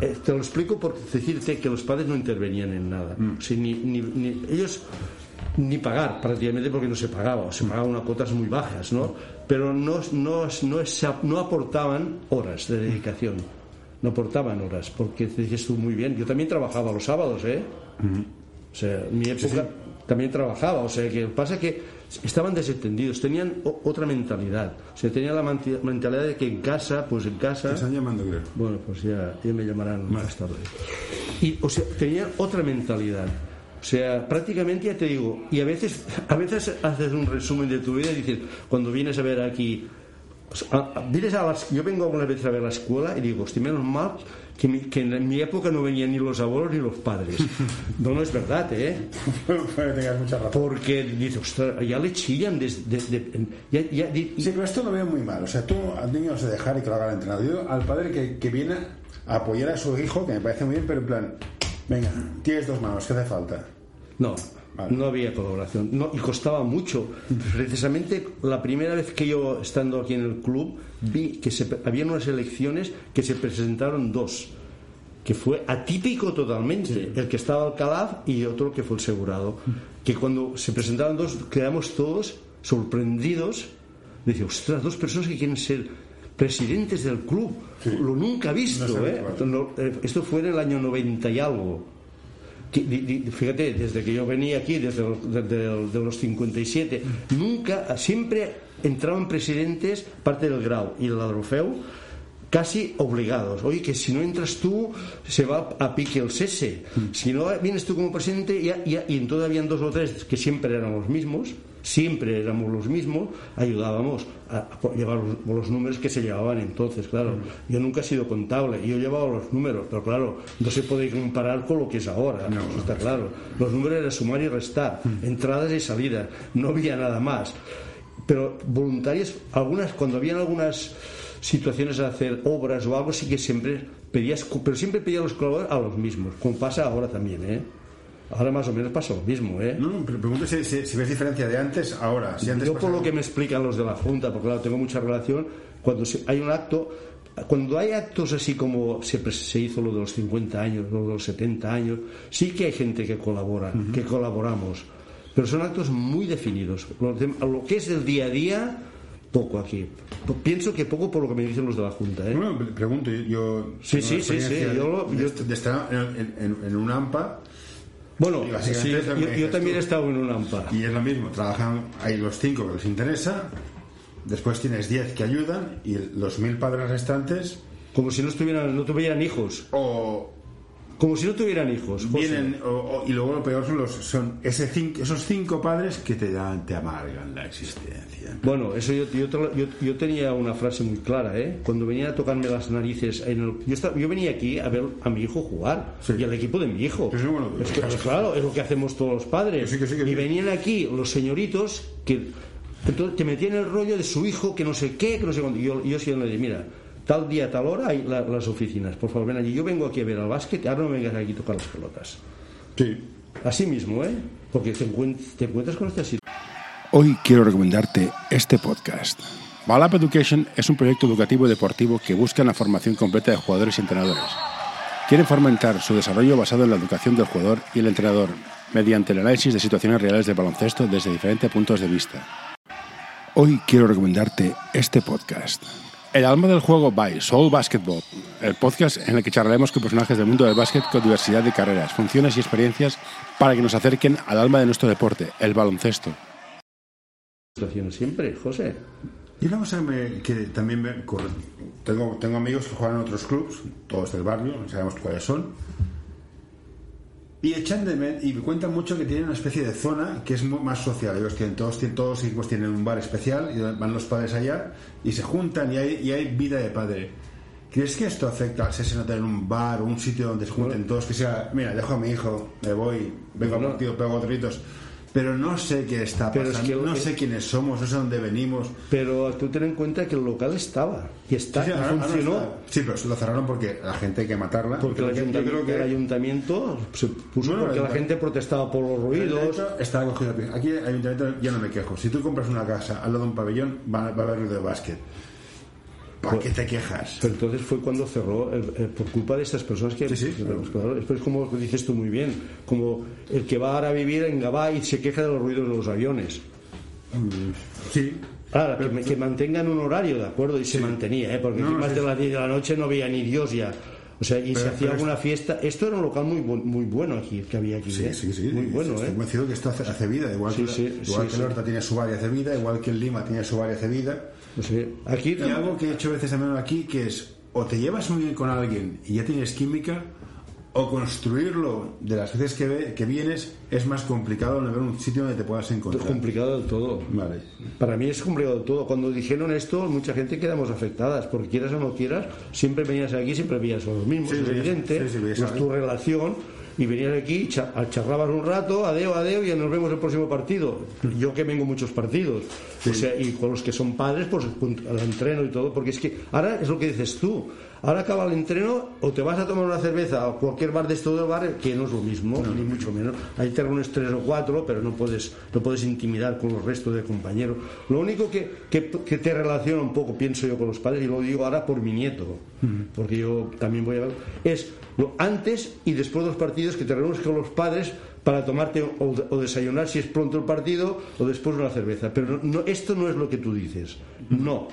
eh, te lo explico por decirte que los padres no intervenían en nada. Mm. ni, ni, ellos ni pagar prácticamente porque no se pagaba, o se pagaban unas cuotas muy bajas, ¿no? Pero no, no, no, no aportaban horas de dedicación, no aportaban horas, porque dices tú muy bien, yo también trabajaba los sábados, ¿eh? Mm. O sea, mi época también trabajaba, o sea, que pasa que estaban desentendidos, tenían otra mentalidad. O sea, tenían la mentalidad de que en casa, pues en casa. Te están llamando, creo. Bueno, pues ya, ya me llamarán más tarde. Y, o sea, tenían otra mentalidad. O sea, prácticamente ya te digo, y a veces, a veces haces un resumen de tu vida y dices, cuando vienes a ver aquí, vienes a las, yo vengo algunas veces a ver la escuela y digo, estoy menos mal que, en mi época no venían ni los abuelos ni los padres. No, no es verdad, ¿eh? Porque dice, ostras, ya le chillan desde... sí, pero esto lo veo muy mal. O sea, tú al niño se dejar y que lo haga el entrenador. Yo al padre que, que viene a apoyar a su hijo, que me parece muy bien, pero en plan, venga, tienes dos manos, ¿qué hace falta? No, no había colaboración. No, y costaba mucho. Precisamente la primera vez que yo, estando aquí en el club, vi que se, había unas elecciones que se presentaron dos, que fue atípico totalmente. El que estaba Alcalá y otro que fue el segurado. Que cuando se presentaron dos, quedamos todos sorprendidos. Dice, ostras, dos personas que quieren ser presidentes del club. Lo nunca visto, ¿eh? ¿eh? Esto fue en el año 90 y algo fíjate, desde que yo venía aquí, desde, de los 57, nunca, siempre entraban presidentes, parte del Grau y el Adrofeu, casi obligados. Oye, que si no entras tú, se va a pique el cese. Si no vienes tú como presidente, ya, ya- y entonces habían dos o tres que siempre eran los mismos, siempre éramos los mismos, ayudábamos a, a llevar los, los números que se llevaban entonces, claro. Yo nunca he sido contable, yo llevaba los números, pero claro, no se puede comparar con lo que es ahora, eso está claro. Los números era sumar y restar, entradas y salidas, no había nada más pero voluntarias, algunas, cuando habían algunas situaciones de hacer obras o algo, sí que siempre pedías, pero siempre pedías los colaboradores a los mismos, como pasa ahora también, ¿eh? Ahora más o menos pasa lo mismo, ¿eh? No, no, pero pregunto si, si- si ves diferencia de antes a ahora. Si antes Yo por lo que me explican los de la Junta, porque claro, tengo mucha relación, cuando hay un acto, cuando hay actos así como se, se hizo lo de los 50 años, lo de los 70 años, sí que hay gente que colabora, que colaboramos, pero son actos muy definidos. Lo, que es del día a día, poco aquí. Pienso que poco por lo que me dicen los de la Junta, ¿eh? Bueno, pre- pregunto, yo-. Sí, sí, sí, sí, yo de, yo- de estar en, en- en un AMPA Bueno, sí, yo, también tú. he estado en un AMPA. y es lo mismo, trabajan hay los cinco que les interesa, después tienes 10 que ayudan y los mil padres restantes Como si no, estuvieran, no tuvieran hijos. o Como si no tuvieran hijos. José. vienen o- o- y luego lo peor son los son ese cinco, esos cinco padres que te dan te amargan la existencia. Bueno, eso yo, yo, yo- yo tenía una frase muy clara, ¿eh? Cuando venía a tocarme las narices, en el- yo, estaba- yo venía aquí a ver a mi hijo jugar Sí. y al equipo de mi hijo. Sí, bueno, es que, claro. es lo que hacemos todos los padres. Que sí, que sí, que y venían aquí los señoritos que entonces, te metían el rollo de su hijo, que no sé qué, que no sé cuándo. Y yo, yo siempre le dije, mira, tal día, tal hora hay la- las oficinas, por favor, ven allí. Yo vengo aquí a ver al básquet, ahora no vengas aquí a tocar las pelotas. Sí. Así mismo, ¿eh? Porque te, encuent- te encuentras con esta situación. Hoy quiero recomendarte este podcast. Balap Education es un proyecto educativo y deportivo que busca la formación completa de jugadores y entrenadores. Quieren fomentar su desarrollo basado en la educación del jugador y el entrenador, mediante el análisis de situaciones reales de baloncesto desde diferentes puntos de vista. Hoy quiero recomendarte este podcast. El alma del juego by Soul Basketball, el podcast en el que charlaremos con personajes del mundo del básquet con diversidad de carreras, funciones y experiencias para que nos acerquen al alma de nuestro deporte, el baloncesto. siempre, José. Y una cosa que, me- que también me tengo, tengo amigos que juegan en otros clubs, todos del barrio, sabemos cuáles son, y echan de men- y me cuentan mucho que tienen una especie de zona que es más social. Ellos tienen, todos, todos los equipos tienen un bar especial y van los padres allá y se juntan y hay, y hay vida de padre. ¿Crees que esto afecta al ser tener un bar o un sitio donde se junten todos? Que sea, mira, dejo a mi hijo, me voy, vengo a partido, pego gritos. Pero no sé qué está Pero es pasando, que- no sé quiénes somos, no sé dónde venimos. Pero tú ten en cuenta que el local estaba y está Sí, y ahora- ahora funcionó. está. Sí, pero lo cerraron porque la gente hay que matarla. Porque el ayuntamiento, creo que- el ayuntamiento se puso Bueno, porque la gente protestaba por los ruidos. está cogido. Aquí el ayuntamiento yo no me quejo. Si tú compras una casa al lado de un pabellón, va, va a haber ruido de básquet. ¿Para qué te quejas? Pero entonces fue cuando cerró por culpa de estas personas que Sí, sí. claro, después como dices tú muy bien como el que va ahora a vivir en Gabá y se queja de los ruidos de los aviones Sí. Ahora, que, mantengan un horario, ¿de acuerdo? Y se mantenía, ¿eh? Porque No, más de las 10 de la noche no veía ni Dios ya. O sea, y se hacía alguna fiesta. Esto era un local muy, muy bueno aquí, que había aquí. Sí, ¿eh? sí, sí. Muy bueno, Estoy ¿eh? convencido que esto hace, hace vida. Igual Sí, que, sí, igual sí, que sí. Lorta tiene su área hace vida, igual que en Lima tiene su área hace vida. Aquí, Y algo que he hecho veces también aquí, que es o te llevas muy bien con alguien y ya tienes química, o construirlo de las veces que, ve- que vienes es más complicado no ver un sitio donde te puedas es encontrar. complicado del todo. Vale. Para mí es complicado del todo. Cuando dijeron esto, mucha gente quedamos afectadas, porque quieras o no quieras, siempre venías aquí, siempre veías a los mismos, Sí, es evidente, sí, sí, veías es a- tu relación, y venías aquí, cha- charlabas un rato, adeo, adeo, y nos vemos el próximo partido. Yo que vengo muchos partidos, o sea, y con los que son padres, pues al entreno y todo, porque es que ahora es lo que dices tú. Ahora acaba el entreno o te vas a tomar una cerveza a cualquier bar de esto del bar, que no es lo mismo, ni mucho menos. Ahí te reúnes tres o cuatro, pero no puedes, no puedes intimidar con los restos de compañeros. Lo único que, que, que te relaciona un poco, pienso yo, con los padres, y lo digo ahora por mi nieto, porque yo también voy a ver, es lo antes y después de los partidos que te reúnes con los padres para tomarte o, o desayunar si es pronto el partido o después una cerveza. Pero no, no- esto no es lo que tú dices. No.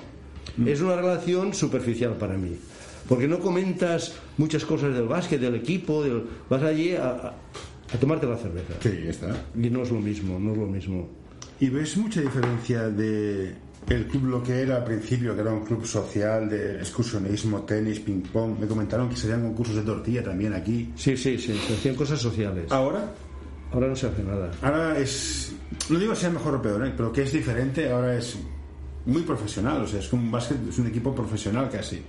Es una relación superficial para mí. Porque no comentas muchas cosas del básquet, del equipo, del- vas allí a, a- tomarte la cerveza. Sí, ya está. Y no es lo mismo, no es lo mismo. ¿Y ves mucha diferencia de el club lo que era al principio, que era un club social de excursionismo, tenis, ping-pong. Me comentaron que se hacían concursos de tortilla también aquí. Sí, sí, sí, se hacían cosas sociales. Ahora, Ahora no se hace nada. ahora es. No digo sea mejor o peor, ¿eh? pero que es diferente, ahora es muy profesional. O sea, es un básquet, es un equipo profesional casi.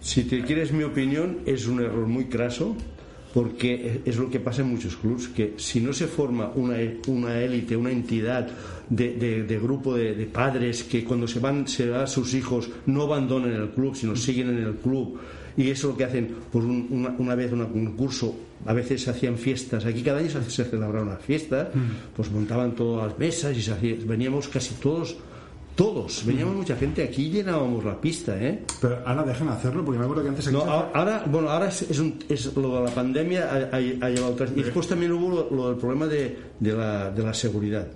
Si te quieres mi opinión, es un error muy craso porque es lo que pasa en muchos clubes, que si no se forma una, una élite, una entidad de, de- de grupo de, de padres que cuando se van, se van sus hijos no abandonen el club, sino siguen en el club, y eso es lo que hacen, pues un- una, una vez un curso, a veces se hacían fiestas, aquí cada año se, celebraba una fiesta, pues montaban todas las mesas y se hacía- veníamos casi todos, todos, veníamos mucha gente aquí llenábamos la pista, ¿eh? Pero ahora dejan hacerlo, porque me acuerdo que antes aquí No, ahora, bueno, ahora es, es un- es lo de la pandemia ha, ha- ha llevado. Y después también hubo lo, lo del problema de, de la, de la seguridad.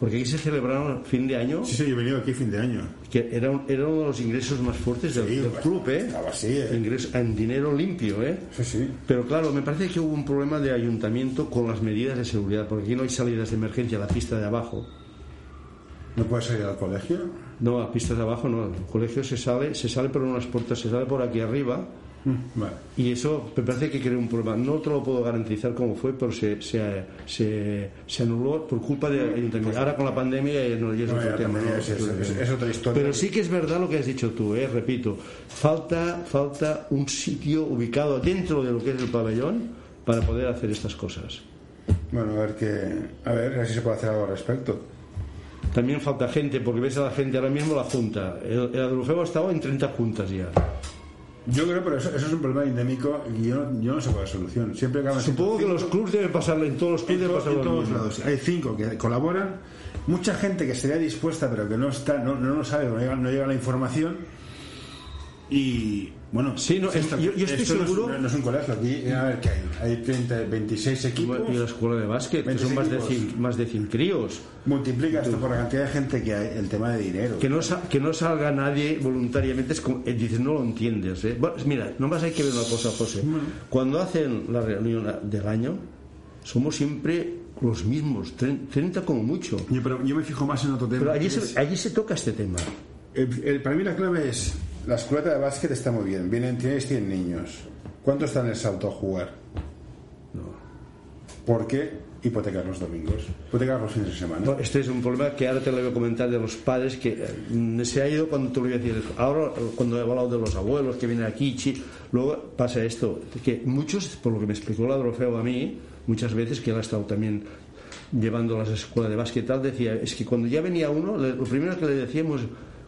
Porque aquí se celebraron fin de año, Sí, sí, yo he venido aquí fin de año. que era, un- era uno de los ingresos más fuertes del, Sí, del club, ¿eh? estaba así, ¿eh? Ingreso- en dinero limpio, ¿eh? Sí, sí. Pero claro, me parece que hubo un problema de ayuntamiento con las medidas de seguridad, porque aquí no hay salidas de emergencia a la pista de abajo. ¿No puedes salir al colegio? No, a pistas de abajo no. El colegio se sale, se sale por unas puertas, se sale por aquí arriba. Mm, Vale. Y eso me parece que creó un problema. No te lo puedo garantizar cómo fue, pero se, se, se, se anuló por culpa del ayuntamiento. Ahora con la pandemia ya no ya es No, otro tema. ¿no? es- es- es- es otra historia. Pero sí que es verdad lo que has dicho tú, ¿eh? repito. Falta, falta un sitio ubicado dentro de lo que es el pabellón para poder hacer estas cosas. Bueno, a ver ver, a ver si se puede hacer algo al respecto. También falta gente, porque ves a la gente ahora mismo la junta. El, el Adolfeo ha estado en 30 juntas ya. Yo creo, pero eso, eso es un problema endémico y yo, no- yo no sé cuál es la solución. Siempre Supongo que los clubes deben pasarle, en todos los en, clubes deben pasarlo en todos lados. Hay cinco que colaboran. Mucha gente que estaría dispuesta, pero que no está, no, no lo sabe, no llega, no llega la información. Y bueno, Sí, no, esto- yo- yo estoy esto no es- seguro- No es, un colegio, aquí a ver qué hay. Hay 30, 26 equipos. Y la escuela de básquet, que son más de 100, más de 100 críos. Multiplica esto por la cantidad de gente que hay, el tema de dinero. Que no, que no salga nadie voluntariamente, es como, eh, dices, no lo entiendes. ¿eh? Bueno, mira, nomás hay que ver una cosa, José. Cuando hacen la reunión del año, somos siempre los mismos, tre- 30 como mucho. Yo, pero yo me fijo más en otro tema. Pero allí se, allí se toca este tema. El- el- para mí la clave es, la escuela de básquet está muy bien, vienen, tienes 100 niños. ¿Cuántos están en el salto a jugar? ¿Por qué hipotecar los domingos? Hipotecar los fines de semana. No, Este es un problema que ahora te lo voy a comentar de los padres que eh, se ha ido cuando te lo iba a decir. Ahora, eh, cuando he hablado de los abuelos que vienen aquí, luego pasa esto, que muchos, por lo que me explicó la Adolfeo a mí, muchas veces que él ha estado también llevando las escuelas de básquet tal, decía, es que cuando ya venía uno, lo primero que le decíamos,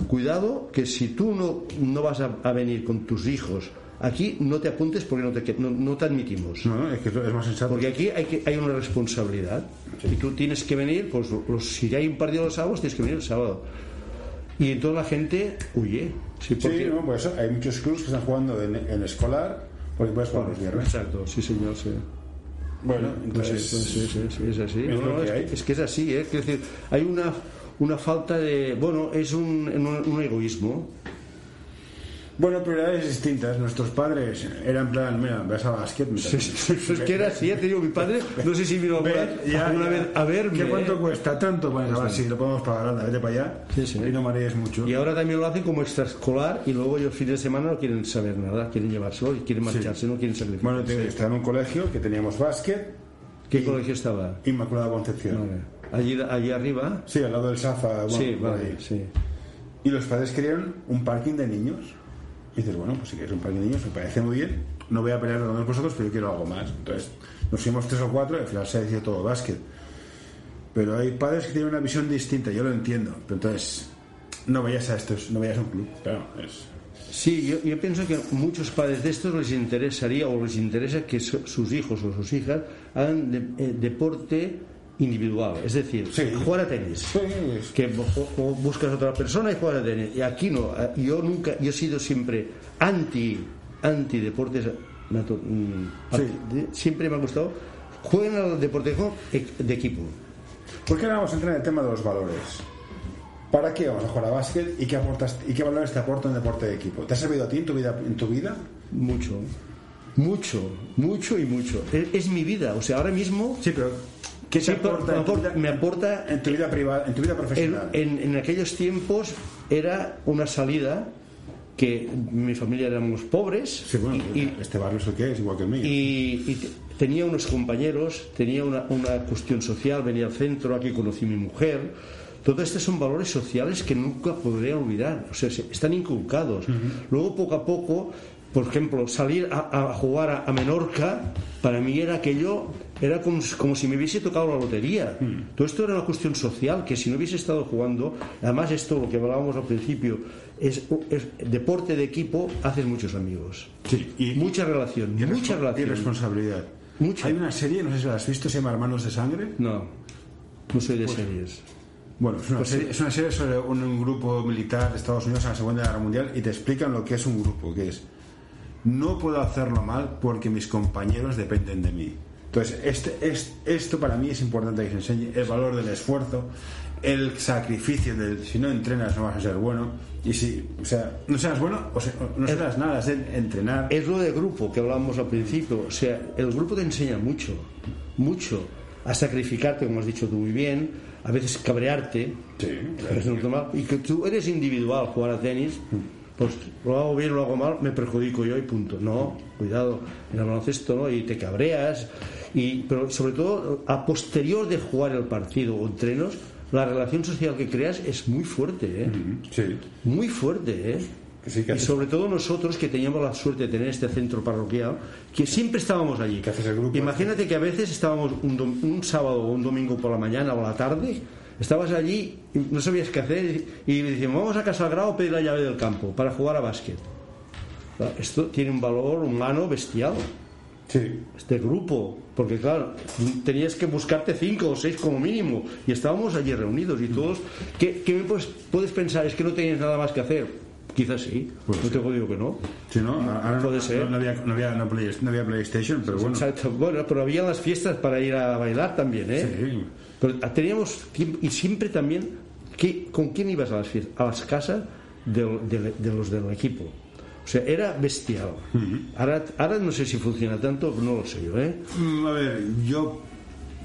cuidado que si tú no, no vas a, a venir con tus hijos aquí, no te apuntes porque no te, no, no te admitimos. No, no, es que es es más sensato. Porque aquí hay, que, hay una responsabilidad. Y tú tienes que venir, pues los, si hay un partido los sábados, tienes que venir el sábado. Y entonces la gente huye. Sí, Sí, porque- no, por eso hay muchos clubes que están jugando en, en escolar porque puedes jugar los viernes. Exacto, sí señor, sí. Bueno, Pues entonces... sí, pues sí, sí, sí, es así. es No, no, que es, que, es es así, ¿eh? Quiero decir, hay una, una falta de... Bueno, es un, un, un egoísmo. Bueno, prioridades distintas. Nuestros padres eran plan, mira, vas a básquet. mira, es que era así, ya te digo, mi padre, no sé si vino Ven, ya, alguna ya. vez a verme. ¿Qué cuánto cuesta? ¿Tanto? Pues a ver si lo podemos pagar, anda, vete para allá. Sí, sí. Y no marees mucho. Y ahora también lo hacen como extraescolar y luego ellos fines de semana no quieren saber nada, quieren llevárselo y quieren marcharse, no quieren sacrificar. Bueno, estaba en un colegio que teníamos básquet, ¿Qué colegio estaba? Inmaculada Concepción. Vale. Allí, allí arriba. Sí, al lado del Safa. bueno, sí, vale, sí. Y los padres querían un parking de niños. Y dices, bueno, pues si quieres un parking de niños, me parece muy bien. No voy a pelear con vosotros, pero yo quiero algo más. Entonces, nos fuimos tres o cuatro y al final se decía todo básquet. Pero hay padres que tienen una visión distinta, yo lo entiendo. Pero entonces, no vayas a estos, no vayas a un club. Claro, es. Sí, yo, yo pienso que muchos padres de estos les interesaría o les interesa que su- sus hijos o sus hijas hagan de- eh, deporte individual, es decir, Sí. jugar a tenis. Sí, que buscas a otra persona y juegas a tenis. Y aquí no. eh, Yo nunca, yo he sido siempre anti, anti deportes. mm, de- Siempre me ha gustado. Jueguen al deporte de, equipo. ¿Por qué ahora vamos a entrar en el tema de los valores? ¿Para qué vamos a jugar a básquet y qué, aportas, y qué valores te aporta un deporte de equipo? ¿Te ha servido a ti en tu vida? En tu vida? Mucho. Mucho, mucho y mucho. Es, es mi vida. O sea, ahora mismo Sí, pero ¿Qué te Sí, aporta, me en aporta- me aporta en tu vida privada, en tu vida En, profesional? en- en aquellos tiempos era una salida que mi familia éramos pobres Sí, bueno, y, y- este barrio es el que es, igual que el mío. y- y te- tenía unos compañeros, tenía una, una cuestión social, venía al centro, aquí conocí a mi mujer. Todos estos son valores sociales que nunca podré olvidar, o sea, se- están inculcados. Luego, poco a poco, por ejemplo, salir a, a jugar a, a Menorca, para mí era aquello, era como, como si me hubiese tocado la lotería. Todo esto era una cuestión social, que si no hubiese estado jugando, además esto, lo que hablábamos al principio, es, es deporte de equipo, haces muchos amigos. Sí, y- mucha relación, y mucha relación. Y responsabilidad. Mucha. Hay una serie, no sé si la has visto, se llama Hermanos de Sangre. No, no soy Pues de series. Bueno, es una, serie, es una serie sobre un, un grupo militar de Estados Unidos en la Segunda Guerra Mundial y te explican lo que es un grupo, que es no puedo hacerlo mal porque mis compañeros dependen de mí. Entonces, este, es- esto para mí es importante que se enseñe el valor del esfuerzo, el sacrificio del si no entrenas no vas a ser bueno y si, o sea, no seas bueno o, sea, no serás nada, es entrenar. Es lo de grupo que hablábamos al principio. O sea, el grupo te enseña mucho, mucho. A sacrificarte, como has dicho tú muy bien, a veces cabrearte. Sí. Y que tú eres individual, jugar a tenis, pues lo hago bien, lo hago mal, me perjudico yo y punto. No, cuidado, en el baloncesto no, y te cabreas. Y, pero sobre todo, a posterior de jugar el partido o entrenos, la relación social que creas es muy fuerte, ¿eh? Sí. Muy fuerte, ¿eh? Que sí, y sobre todo nosotros que teníamos la suerte de tener este centro parroquial, que siempre estábamos allí. Que haces el grupo, Imagínate que a veces estábamos un, un sábado o un domingo por la mañana o la tarde, estabas allí y no sabías qué hacer y decíamos, vamos a Casa Grau a pedir la llave del campo para jugar a básquet. Esto tiene un valor humano bestial Sí. este grupo, porque claro, tenías que buscarte cinco o seis como mínimo, y estábamos allí reunidos y todos, ¿qué, qué me puedes, puedes pensar? ¿Es que no tenías nada más que hacer? Quizás sí, Pues no te digo que no. Sí, ¿no? Ahora Puede no, ser. no había, no, había, no había- no había PlayStation, pero bueno. Exacto. Bueno, pero había las fiestas para ir a bailar también, ¿eh? Sí. Pero teníamos tiempo, y siempre también, ¿qué- ¿con quién ibas a las fiestas? A las casas de, de- de los del equipo. O sea, era bestial. ahora, ahora no sé si funciona tanto, no lo sé yo, ¿eh? Mm, A ver, yo,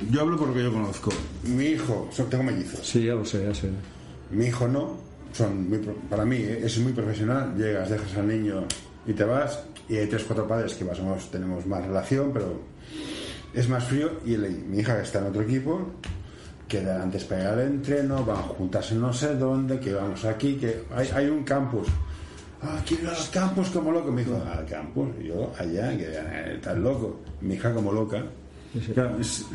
yo hablo por lo que yo conozco. Mi hijo, tengo mellizos. Sí, ya lo sé, ya sé. Mi hijo no, son muy para mí eh, es muy profesional. Llegas, dejas al niño y te vas. Y hay tres, cuatro padres que más o menos tenemos más relación, pero es más frío. Y el- mi hija que está en otro equipo, queda antes para ir al entreno, van juntas en no sé dónde, que vamos aquí, que hay, hay un campus. Ah, quiero a los campus como loco. Me dijo, al campus, y yo allá, que eh, estás loco. Mi hija como loca. Claro, es-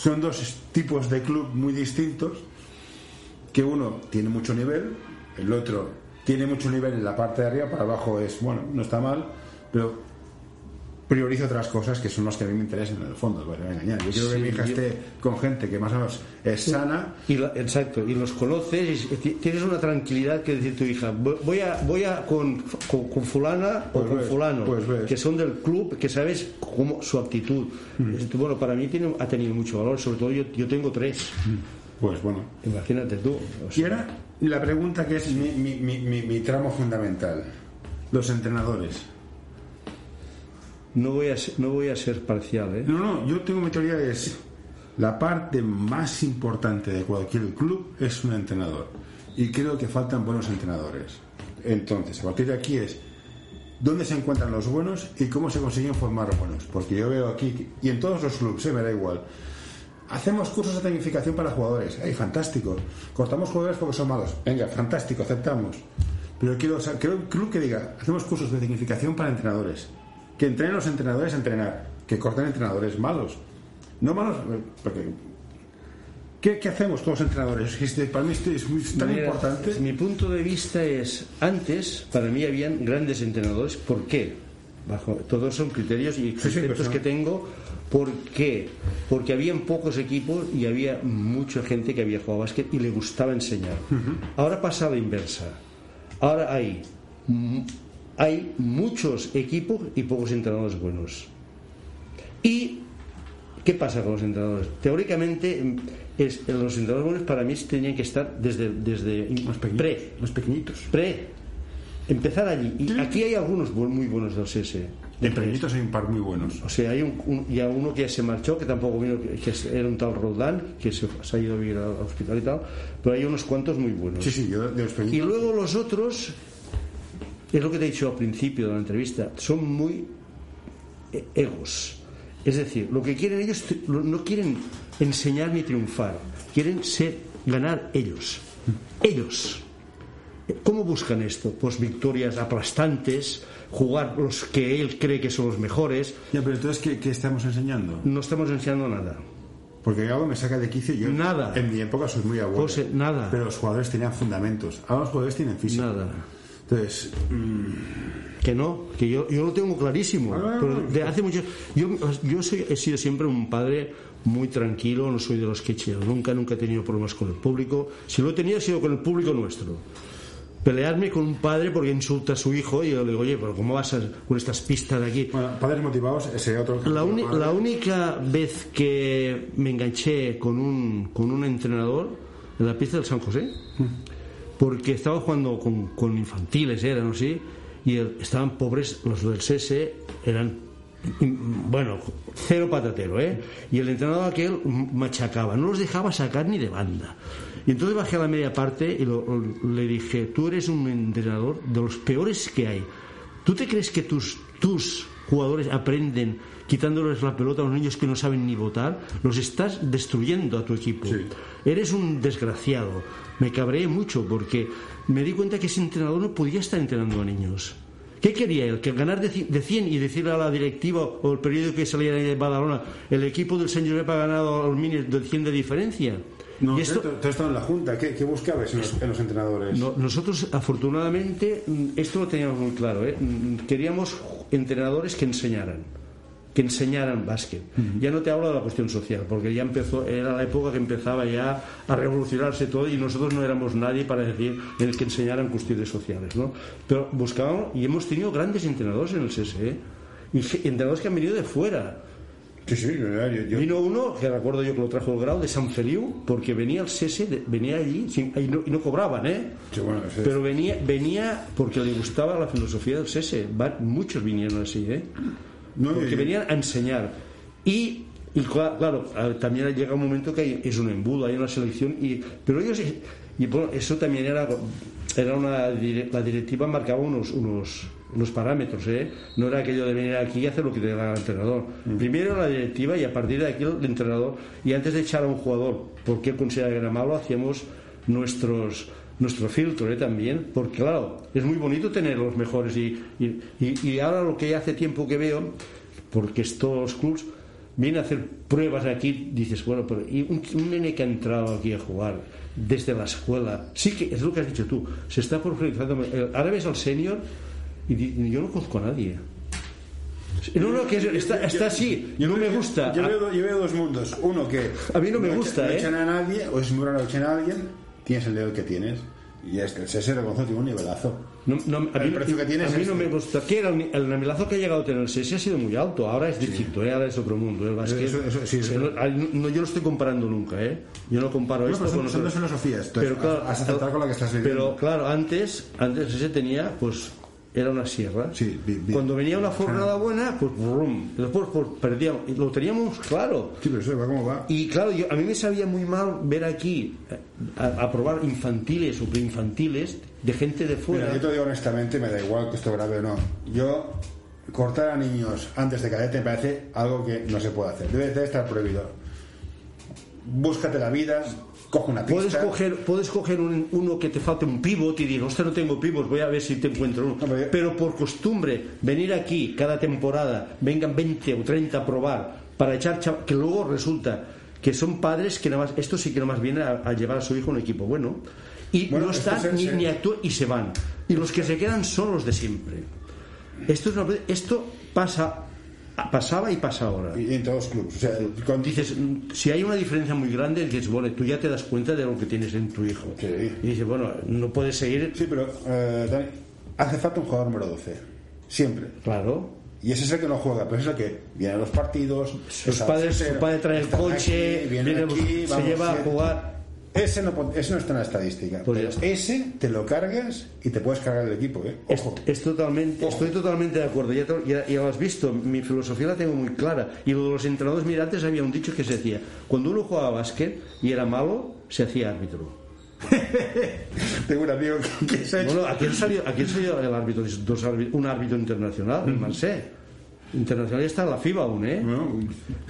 son dos tipos de club muy distintos que uno tiene mucho nivel, el otro tiene mucho nivel en la parte de arriba, para abajo es, bueno, no está mal, pero prioriza otras cosas que son las que a mí me interesan en el fondo, voy a engañar. Yo quiero que Sí, mi hija yo- esté con gente que más o menos es sana, Y la- exacto, y los conoces, y ti- tienes una tranquilidad que decir tu hija, "Vo- voy a, voy a con, con, con fulana o Pues con ves, fulano, pues que son del club, que sabes cómo su actitud. Mm. Bueno, para mí tiene, ha tenido mucho valor, sobre todo yo, yo tengo tres, pues bueno. imagínate tú. o Y sea, ahora la pregunta que es mi, mi- mi- mi- mi tramo fundamental, los entrenadores. no, voy a ser, no voy a ser parcial, ¿eh? No, no, yo tengo mi teoría es la parte más importante de cualquier club es un entrenador. Y creo que faltan buenos entrenadores. Entonces, a partir de aquí es dónde se encuentran los buenos y cómo se consiguen formar buenos. Porque yo veo aquí, y en todos los clubes, se me da igual. Hacemos cursos de tecnificación para jugadores. ¡Ay, fantástico! Cortamos jugadores porque son malos. Venga, fantástico, aceptamos. Pero quiero, o sea, quiero un club que diga, hacemos cursos de tecnificación para entrenadores. Que entrenen los entrenadores a entrenar. Que corten entrenadores malos. No malos, eh, porque... ¿Qué, qué hacemos con los entrenadores? Este- para mí esto es muy, tan Mira, importante. Mi punto de vista es, antes para mí habían grandes entrenadores, ¿por qué? Bajo, todos son criterios y Sí, sí, conceptos que tengo. ¿Por qué? Porque habían pocos equipos y había mucha gente que había jugado básquet y le gustaba enseñar. Ahora pasa la inversa. Ahora hay, hay muchos equipos y pocos entrenadores buenos. ¿Y qué pasa con los entrenadores? Teóricamente, mm, es, los entrenadores buenos para mí tenían que estar desde, desde Más pequeñitos. pre, Más pequeñitos. pre, empezar allí. Y aquí hay algunos muy buenos del CS. De pequeñitos hay un par muy buenos. O sea, hay un, un- y a uno que ya se marchó, que tampoco vino, que, era un tal Roldán, que se, se ha ido a vivir al hospital y tal, pero hay unos cuantos muy buenos. Sí, sí, yo de los Y luego los otros, es lo que te he dicho al principio de la entrevista, son muy eh, egos. Es decir, lo que quieren ellos no quieren enseñar ni triunfar, quieren ser, ganar ellos. Ellos. ¿Cómo buscan esto? Pues victorias aplastantes, jugar los que él cree que son los mejores. Ya, pero entonces, ¿qué, qué estamos enseñando? No estamos enseñando nada. Porque algo me saca de quicio. Yo, Nada. En mi época soy muy abuelo. José, nada. Pero los jugadores tenían fundamentos. Ahora los jugadores tienen físico. Nada. Entonces, Que no, que yo, yo lo tengo clarísimo. Ah, Pero de hace mucho, yo yo soy, he sido siempre un padre muy tranquilo, no soy de los que chillan. Nunca, nunca he tenido problemas con el público. Si lo he tenido, ha sido con el público nuestro. Pelearme con un padre porque insulta a su hijo y yo le digo, oye, pero ¿cómo vas a, con estas pistas de aquí? bueno, padres motivados, ese otro. La, la única vez que me enganché con un, con un entrenador en la pista del San José, porque estaba jugando con, con infantiles, eran así, y el- estaban pobres, los del SS eran, bueno, cero patatero, ¿eh? Y el entrenador aquel machacaba, no los dejaba sacar ni de banda. Y entonces bajé a la media parte y lo- le dije, tú eres un entrenador de los peores que hay. ¿Tú te crees que tus, tus jugadores aprenden quitándoles la pelota a los niños que no saben ni votar? Los estás destruyendo a tu equipo. Sí. Eres un desgraciado. Me cabreé mucho porque me di cuenta que ese entrenador no podía estar entrenando a niños. ¿Qué quería él? ¿Que ganar de ci- de 100 y decirle a la directiva o el periódico que saliera de Badalona el equipo del señor Josep ha ganado a los minis de 100 de diferencia? No, y esto, tú, en la Junta. ¿Qué, qué buscabas en los, en los entrenadores? no, nosotros, afortunadamente, mm, esto lo teníamos muy claro. ¿eh? Mm, Queríamos entrenadores que enseñaran, que enseñaran básquet. Ya no te hablo de la cuestión social, porque ya empezó, era la época que empezaba ya a revolucionarse todo y nosotros no éramos nadie para decir en el que enseñaran cuestiones sociales. ¿no? Pero buscábamos, y hemos tenido grandes entrenadores en el CSE, y entrenadores que han venido de fuera. Sí, sí, yo, yo- yo- Vino uno, que recuerdo yo que lo trajo el grado, de San Feliu, porque venía al CSE, de- venía allí, sin- y, no, y no cobraban, ¿eh? Sí, bueno, ese- Pero venía, venía porque le gustaba la filosofía del SESE. Va- muchos vinieron así, ¿eh? No, Porque venían a enseñar. Y, y cla- claro, también llega un momento que hay- es un embudo, hay una selección. Y, pero ellos, y bueno, eso también era, era una, la directiva marcaba unos, unos, unos parámetros, ¿eh? No era aquello de venir aquí y hacer lo que te da el entrenador. Primero la directiva y a partir de aquí el entrenador. Y antes de echar a un jugador porque considera que era malo, hacíamos nuestros nuestro filtro ¿eh? también, porque claro, es muy bonito tener los mejores y, y, y- y ahora lo que hace tiempo que veo, porque estos clubs vienen a hacer pruebas aquí, dices, bueno, pero y un, un nene que ha entrado aquí a jugar desde la escuela, sí que es lo que has dicho tú, se está profesionalizando, ahora ves al senior y yo no conozco a nadie. No, no, que es- está, está así, no me gusta. Yo veo, yo veo dos mundos. Uno que. A mí no me gusta, echa- ¿eh? No echan a nadie, o es muy raro que echen a alguien, tienes el nivel que tienes. Y es que el CS reconoce tiene un nivelazo. No, no, a El mí, precio que tiene a mí no este. me gusta. Que el, el nivelazo que ha llegado a tener el SESI ha sido muy alto. Ahora es distinto, ¿eh? ahora es otro mundo. ¿eh? El básquet- Eso- eso- sí, o sea, sí. no- no- yo no estoy comparando nunca. ¿eh? Yo no comparo No, esto pero son- con son dos filosofías, entonces, Pero claro, has acertado con la que estás viviendo. Pero claro, antes, antes ese tenía, pues era una sierra. Sí, vi- vi- Cuando venía una fornada buena, pues brum, después pues, perdíamos. Lo teníamos claro. Sí, pero eso va como va. Y claro, yo, a mí me sabía muy mal ver aquí eh, a, a probar infantiles o preinfantiles de gente de fuera. Mira, yo te digo honestamente, me da igual que esto grabe o no. Yo, cortar a niños antes de cadete me parece algo que no se puede hacer. Debe, debe estar prohibido. Búscate la vida, coge una pista. Puedes coger, puedes coger un- uno que te falte un pivot y decir, hostia, no tengo pivot, voy a ver si te encuentro uno. Hombre, Pero por costumbre, venir aquí cada temporada, vengan 20 o 30 a probar, para echar chav- que luego resulta que son padres que nada más, esto sí que nada más viene a, a llevar a su hijo a un equipo bueno. Y Bueno, no están ni, ni actúan y se van. Y los que se quedan son los de siempre. Esto, es una- esto pasa, pasaba y pasa ahora. Y en todos los clubes. O sea, con- Dices, si hay una diferencia muy grande, dices, bueno, tú ya te das cuenta de lo que tienes en tu hijo. Sí. Y dices, bueno, no puedes seguir. Sí, pero eh, Dani, hace falta un jugador número 12. Siempre. Claro. Y ese es el que no juega, pero es el que viene a los partidos. Sus padres, su padde trae el coche, aquí, viene viene- aquí, se lleva a jugar. Ese no, ese no está en la estadística. Pues pero ya ese te lo cargas y te puedes cargar el equipo, ¿eh? Es, Ojo. es totalmente, Ojo. estoy totalmente de acuerdo. Ya, ya- ya lo has visto, mi filosofía la tengo muy clara. Y lo de los entrenadores, mira, antes había un dicho que se decía: cuando uno jugaba básquet y era malo, se hacía árbitro. Tengo un amigo que, se ha hecho... Bueno, aquí han salido, aquí han salido el árbitro, dos árbi- un árbitro internacional, el Mansé. Internacional y está en la FIBA aún, ¿eh?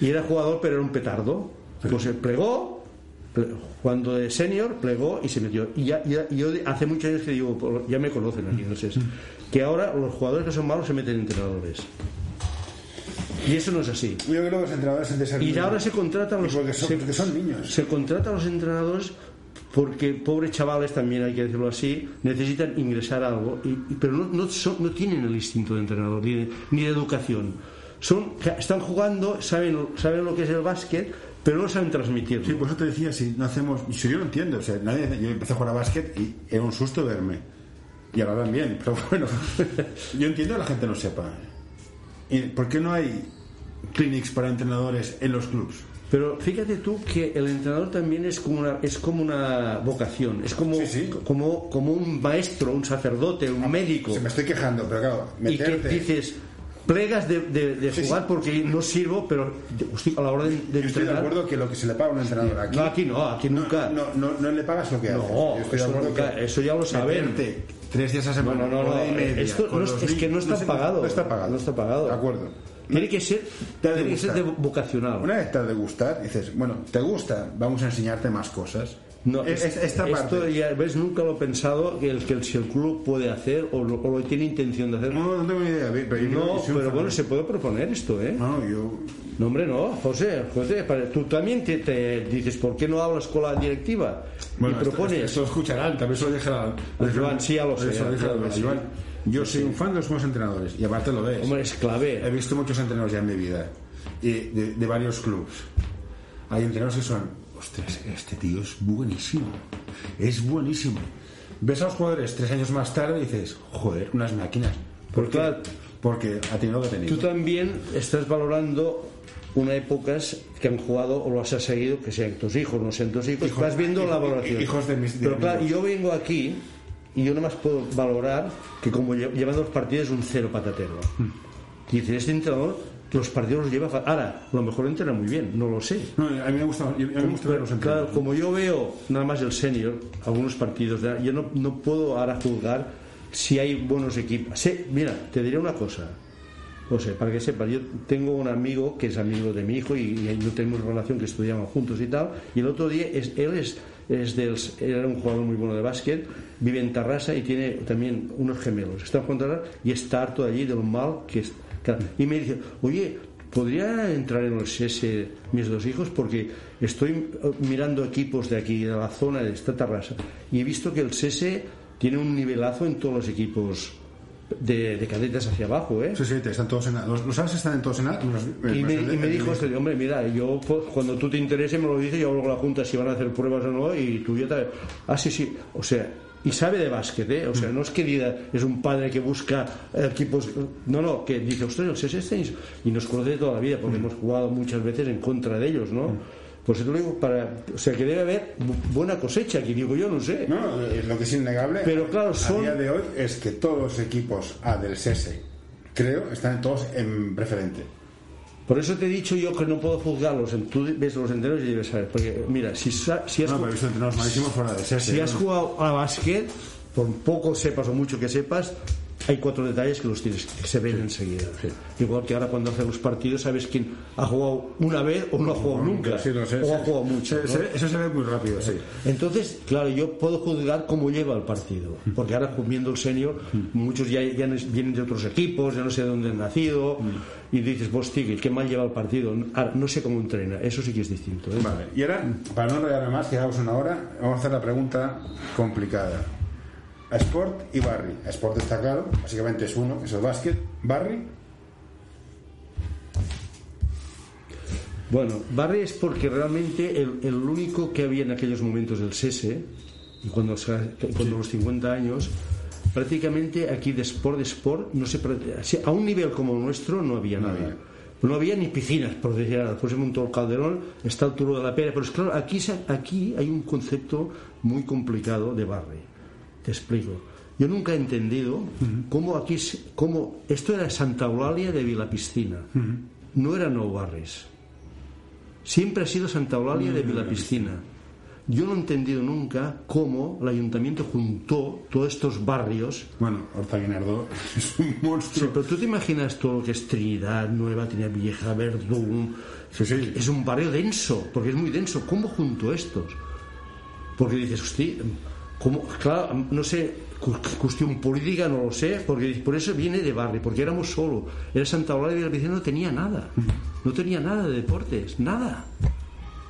Y era jugador, pero era un petardo. Pues se plegó, ple- cuando de senior, plegó y se metió. Y ya, ya- yo hace muchos años que digo, ya me conocen aquí, no sé, que ahora los jugadores que son malos se meten en entrenadores. Y eso no es así. yo creo que los entrenadores ser Y ahora se contratan los porque son, se- porque son niños. se contrata a los entrenadores porque pobres chavales también hay que decirlo así necesitan ingresar a algo y, y- pero no, no, son- no tienen el instinto de entrenador ni de, ni de educación son están jugando saben saben lo que es el básquet pero no saben transmitirlo Sí, por eso te decía, si no hacemos... Si yo no entiendo, o sea, nadie, yo empecé a jugar a básquet y era un susto verme. Y ahora también, pero bueno, yo entiendo que la gente no sepa. ¿Y por qué no hay clinics para entrenadores en los clubs? pero fíjate tú que el entrenador también es como una es como una vocación es como Sí, sí. como como un maestro un sacerdote un médico Se me estoy quejando, pero claro, y que meterte... dices plegas de, de- de Sí, jugar sí. porque no sirvo pero hostia, a la hora de, de Yo estoy de acuerdo que lo que se le paga a un entrenador aquí... no aquí no aquí nunca No, no, no le pagas lo que hace. No, estoy eso acuerdo nunca- que eso ya lo saben. tres días a No, semana, no, no, no, y media, esto no es, es que no está sé, pagado. No está pagado. No está pagado. De acuerdo. Tiene que ser, tiene que ser vocacional. Una vez te de gustar, dices, bueno, ¿te gusta? Vamos a enseñarte más cosas. No, Es- es- es- esta esto parte. ya ves, nunca lo he pensado que el que el, si el club puede hacer o lo, o lo tiene intención de hacer. No, no tengo ni idea. Pero, No, pero bueno, se puede proponer esto, ¿eh? No, yo... No, hombre, no, José, José, tú también te, te dices, ¿por qué no hablas con la directiva? y propones. Esto, lo escucharán, también se lo a, A Joan, sí, ya lo sé. Yo soy un fan de los buenos entrenadores y aparte lo ves. Hombre, es He clave. visto muchos entrenadores ya en mi vida y de, de varios clubes. Hay entrenadores que son, ostras, este tío es buenísimo, es buenísimo. Ves a los jugadores tres años más tarde y dices, joder, unas máquinas. ¿Por Porque, claro, Porque ha tenido lo que ha Tú también estás valorando una épocas que han jugado o lo has seguido, que sean tus hijos, no sean tus hijos, Hijos- vas viendo la hijo- valoración. hijos de mis- de Pero claro, amigos. yo vengo aquí y yo nada más puedo valorar que como lle- llevan los partidos un cero patatero. Hmm. Y dice, este entrenador los partidos los lleva... Ahora, a lo mejor entrena muy bien, no lo sé. No, a mí me gusta, a mí me gusta los Claro, como yo veo nada más el senior, algunos partidos, de- yo no, no puedo ahora juzgar si hay buenos equipos. Sé- mira, te diré una cosa, o sea, para que sepas, yo tengo un amigo que es amigo de mi hijo y, y no tenemos relación, que estudiamos juntos y tal, y el otro día es, él es, es del, era un jugador muy bueno de básquet, vive en Tarrasa y tiene también unos gemelos, está a Tarrasa y está harto allí de lo mal que Y me dice, oye, ¿podría entrar en los SS mis dos hijos? Porque estoy eh, mirando equipos de aquí, de la zona de esta Tarrasa, y he visto que el SS tiene un nivelazo en todos los equipos de, de cadetes hacia abajo, ¿eh? Sí, sí, están todos en A. Los, los As están en todos en A. los- Y me, los- y me dijo este hombre, mira, yo cuando tú te interese me lo dices, yo hablo con la Junta si van a hacer pruebas o no, y tú ya te... Ah, sí, sí, o sea, y sabe de básquet, ¿eh? O sea, no es que diga, es un padre que busca equipos... No, no, que dice, ostras, el CS tenis, y nos conoce toda la vida, porque hemos jugado muchas veces en contra de ellos, ¿no? Pues te lo digo para... O sea, que debe haber bu- buena cosecha, aquí digo yo, no sé. No, eh, lo que es innegable Pero claro, son- a día de hoy es que todos los equipos A del SESE, creo, están todos en preferente. Por eso te he dicho yo que no puedo juzgarlos. Tú ves los enteros y debes saber. Porque, mira, si, si has No, jugado- fuera SESE. Si has ¿no? jugado a básquet, por poco sepas o mucho que sepas, hay cuatro detalles que los tienes que se ven enseguida. Igual que ahora cuando haces los partidos sabes quién ha jugado una vez o no ha jugado nunca. Sí, sé, o ha jugado mucho. ¿no? Eso se ve muy rápido, sí. Entonces, claro, yo puedo juzgar cómo lleva el partido. Porque ahora, viendo el senior, muchos ya, ya no- vienen de otros equipos, ya no sé de dónde han nacido, y dices, vos, tigre, qué mal lleva el partido. Ahora, no sé cómo entrena, eso sí que es distinto. ¿eh? Vale, y ahora, para no enrollarme más, que llevamos una hora, vamos a hacer la pregunta complicada. A Sport y Barry. A Sport está claro, básicamente es uno, que es el básquet. Barry, Bueno, Barry es porque realmente el, el único que había en aquellos momentos del SESE, y cuando, cuando los 50 años, prácticamente aquí de sport, de sport, no se, a un nivel como el nuestro no había No nadie. había. no había ni piscinas, por decir nada. Después se montó el Calderón, está el Turo de la Pera. Pero es claro, aquí, aquí hay un concepto muy complicado de barrio. Te explico. Yo nunca he entendido cómo aquí, cómo esto era Santa Eulalia de Vilapiscina, no era Nou Barris. Siempre ha sido Santa Eulalia de Vilapiscina. Yo no he entendido nunca cómo el ayuntamiento juntó todos estos barrios Bueno, Horta Guinardó es un monstruo. Sí, pero tú te imaginas todo lo que es Trinidad, Nueva Trinidad Vieja, Verdún. Sí, sí. Es un barrio denso, porque es muy denso. ¿Cómo junto estos? Porque dices, hostia, ¿cómo? Claro, no sé, cu- cuestión política no lo sé, porque por eso viene de barrio, porque éramos solo. Era Santa Eulalia de la no tenía nada. No tenía nada de deportes, nada.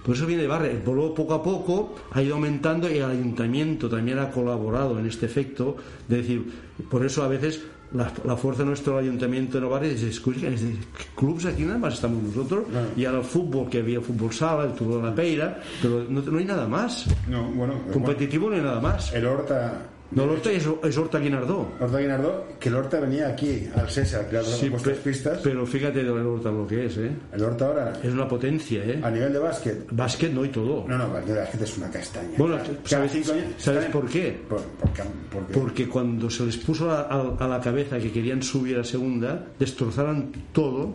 Por eso viene de barrio. Poco a poco, ha ido aumentando y el ayuntamiento también ha colaborado en este efecto. De decir, por eso a veces la, la fuerza de nuestro ayuntamiento de barrio es, es decir, clubs aquí nada más estamos nosotros. Y ahora el fútbol, que había fútbol sala, el Tour de la Peira, pero no, no hay nada más. No, bueno, Competitivo no hay nada más. el Horta. No, el Horta es, es Horta Guinardó. Horta Guinardó, que el Horta venía aquí, al César, que Sí, pe- pistas. pero fíjate de la Horta lo que es, ¿eh? El Horta ahora, Es una potencia, ¿eh? a nivel de básquet. Básquet no y todo. No, no, de básquet es una castaña. Bueno, Cada ¿sabes- cinco años sabes por qué? Por- porque, porque- Porque cuando se les puso a, a- a la cabeza que querían subir a segunda, destrozaron todo,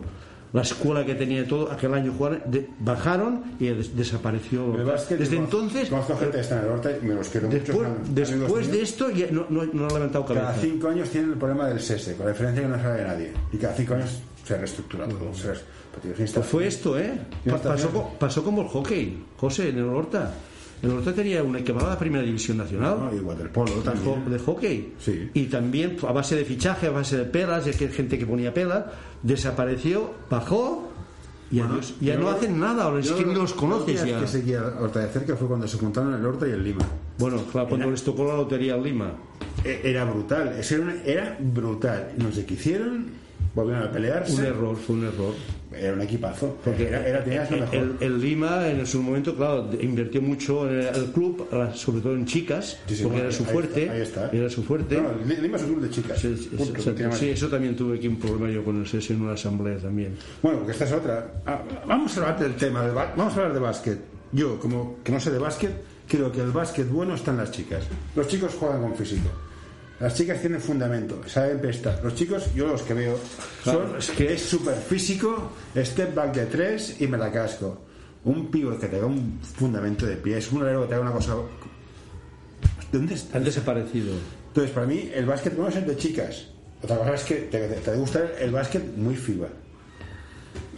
la escuela que tenía todo, aquel año jugaron, de- bajaron y des- desapareció. Desde entonces, Conozco gente que está en el Horta y me los quiero después, mucho. después de esto, ya no, no, no ha levantado cabeza. Cada cinco años tienen el problema del SESE, con la diferencia que no sabe nadie. Y cada cinco años se reestructura todo. Pues fue esto, ¿eh? Pasó, pasó como el hockey, José, en el Horta. El Horta tenía una equipada a la primera división nacional. No, y waterpolo de, también. de hockey. Sí. Y también a base de fichaje, a base de pelas, de que gente que ponía pelas, desapareció, bajó y adiós. Ya Yo no hacen nada, ahora es que ni lo- los conoces ya. que seguía Horta de cerca fue cuando se juntaron el Horta y el Lima. Bueno, claro, cuando Era- les tocó la lotería en Lima. E- Era brutal, eso era, una- era brutal. No sé qué hicieron, volvieron a pelearse. Un error, fue un error. Era un equipazo. Porque era, era, tenías lo mejor. el, el Lima en su momento, claro, de- invirtió mucho en el club, sobre todo en chicas, Sí, sí, porque bueno, era su ahí fuerte. está, ahí está. Era su fuerte. No, el Lima es un club de chicas. Sí, Punto, sí, eso también tuve aquí un problema yo con el SES en una asamblea también. Bueno, porque esta es otra. Ah, vamos a hablar del tema, ba- vamos a hablar de básquet. Yo, como que no sé de básquet, creo que el básquet bueno está en las chicas. Los chicos juegan con físico. Las chicas tienen fundamento, saben prestar. Los chicos, yo los que veo, Claro, son es que- es súper físico, step back de tres y me la casco. Un pivo que te haga un fundamento de pies, un alero que te haga una cosa. ¿De dónde está? Han desaparecido. Entonces, para mí, el básquet bueno es el de chicas. Otra cosa es que te, te, te gusta el básquet muy FIBA.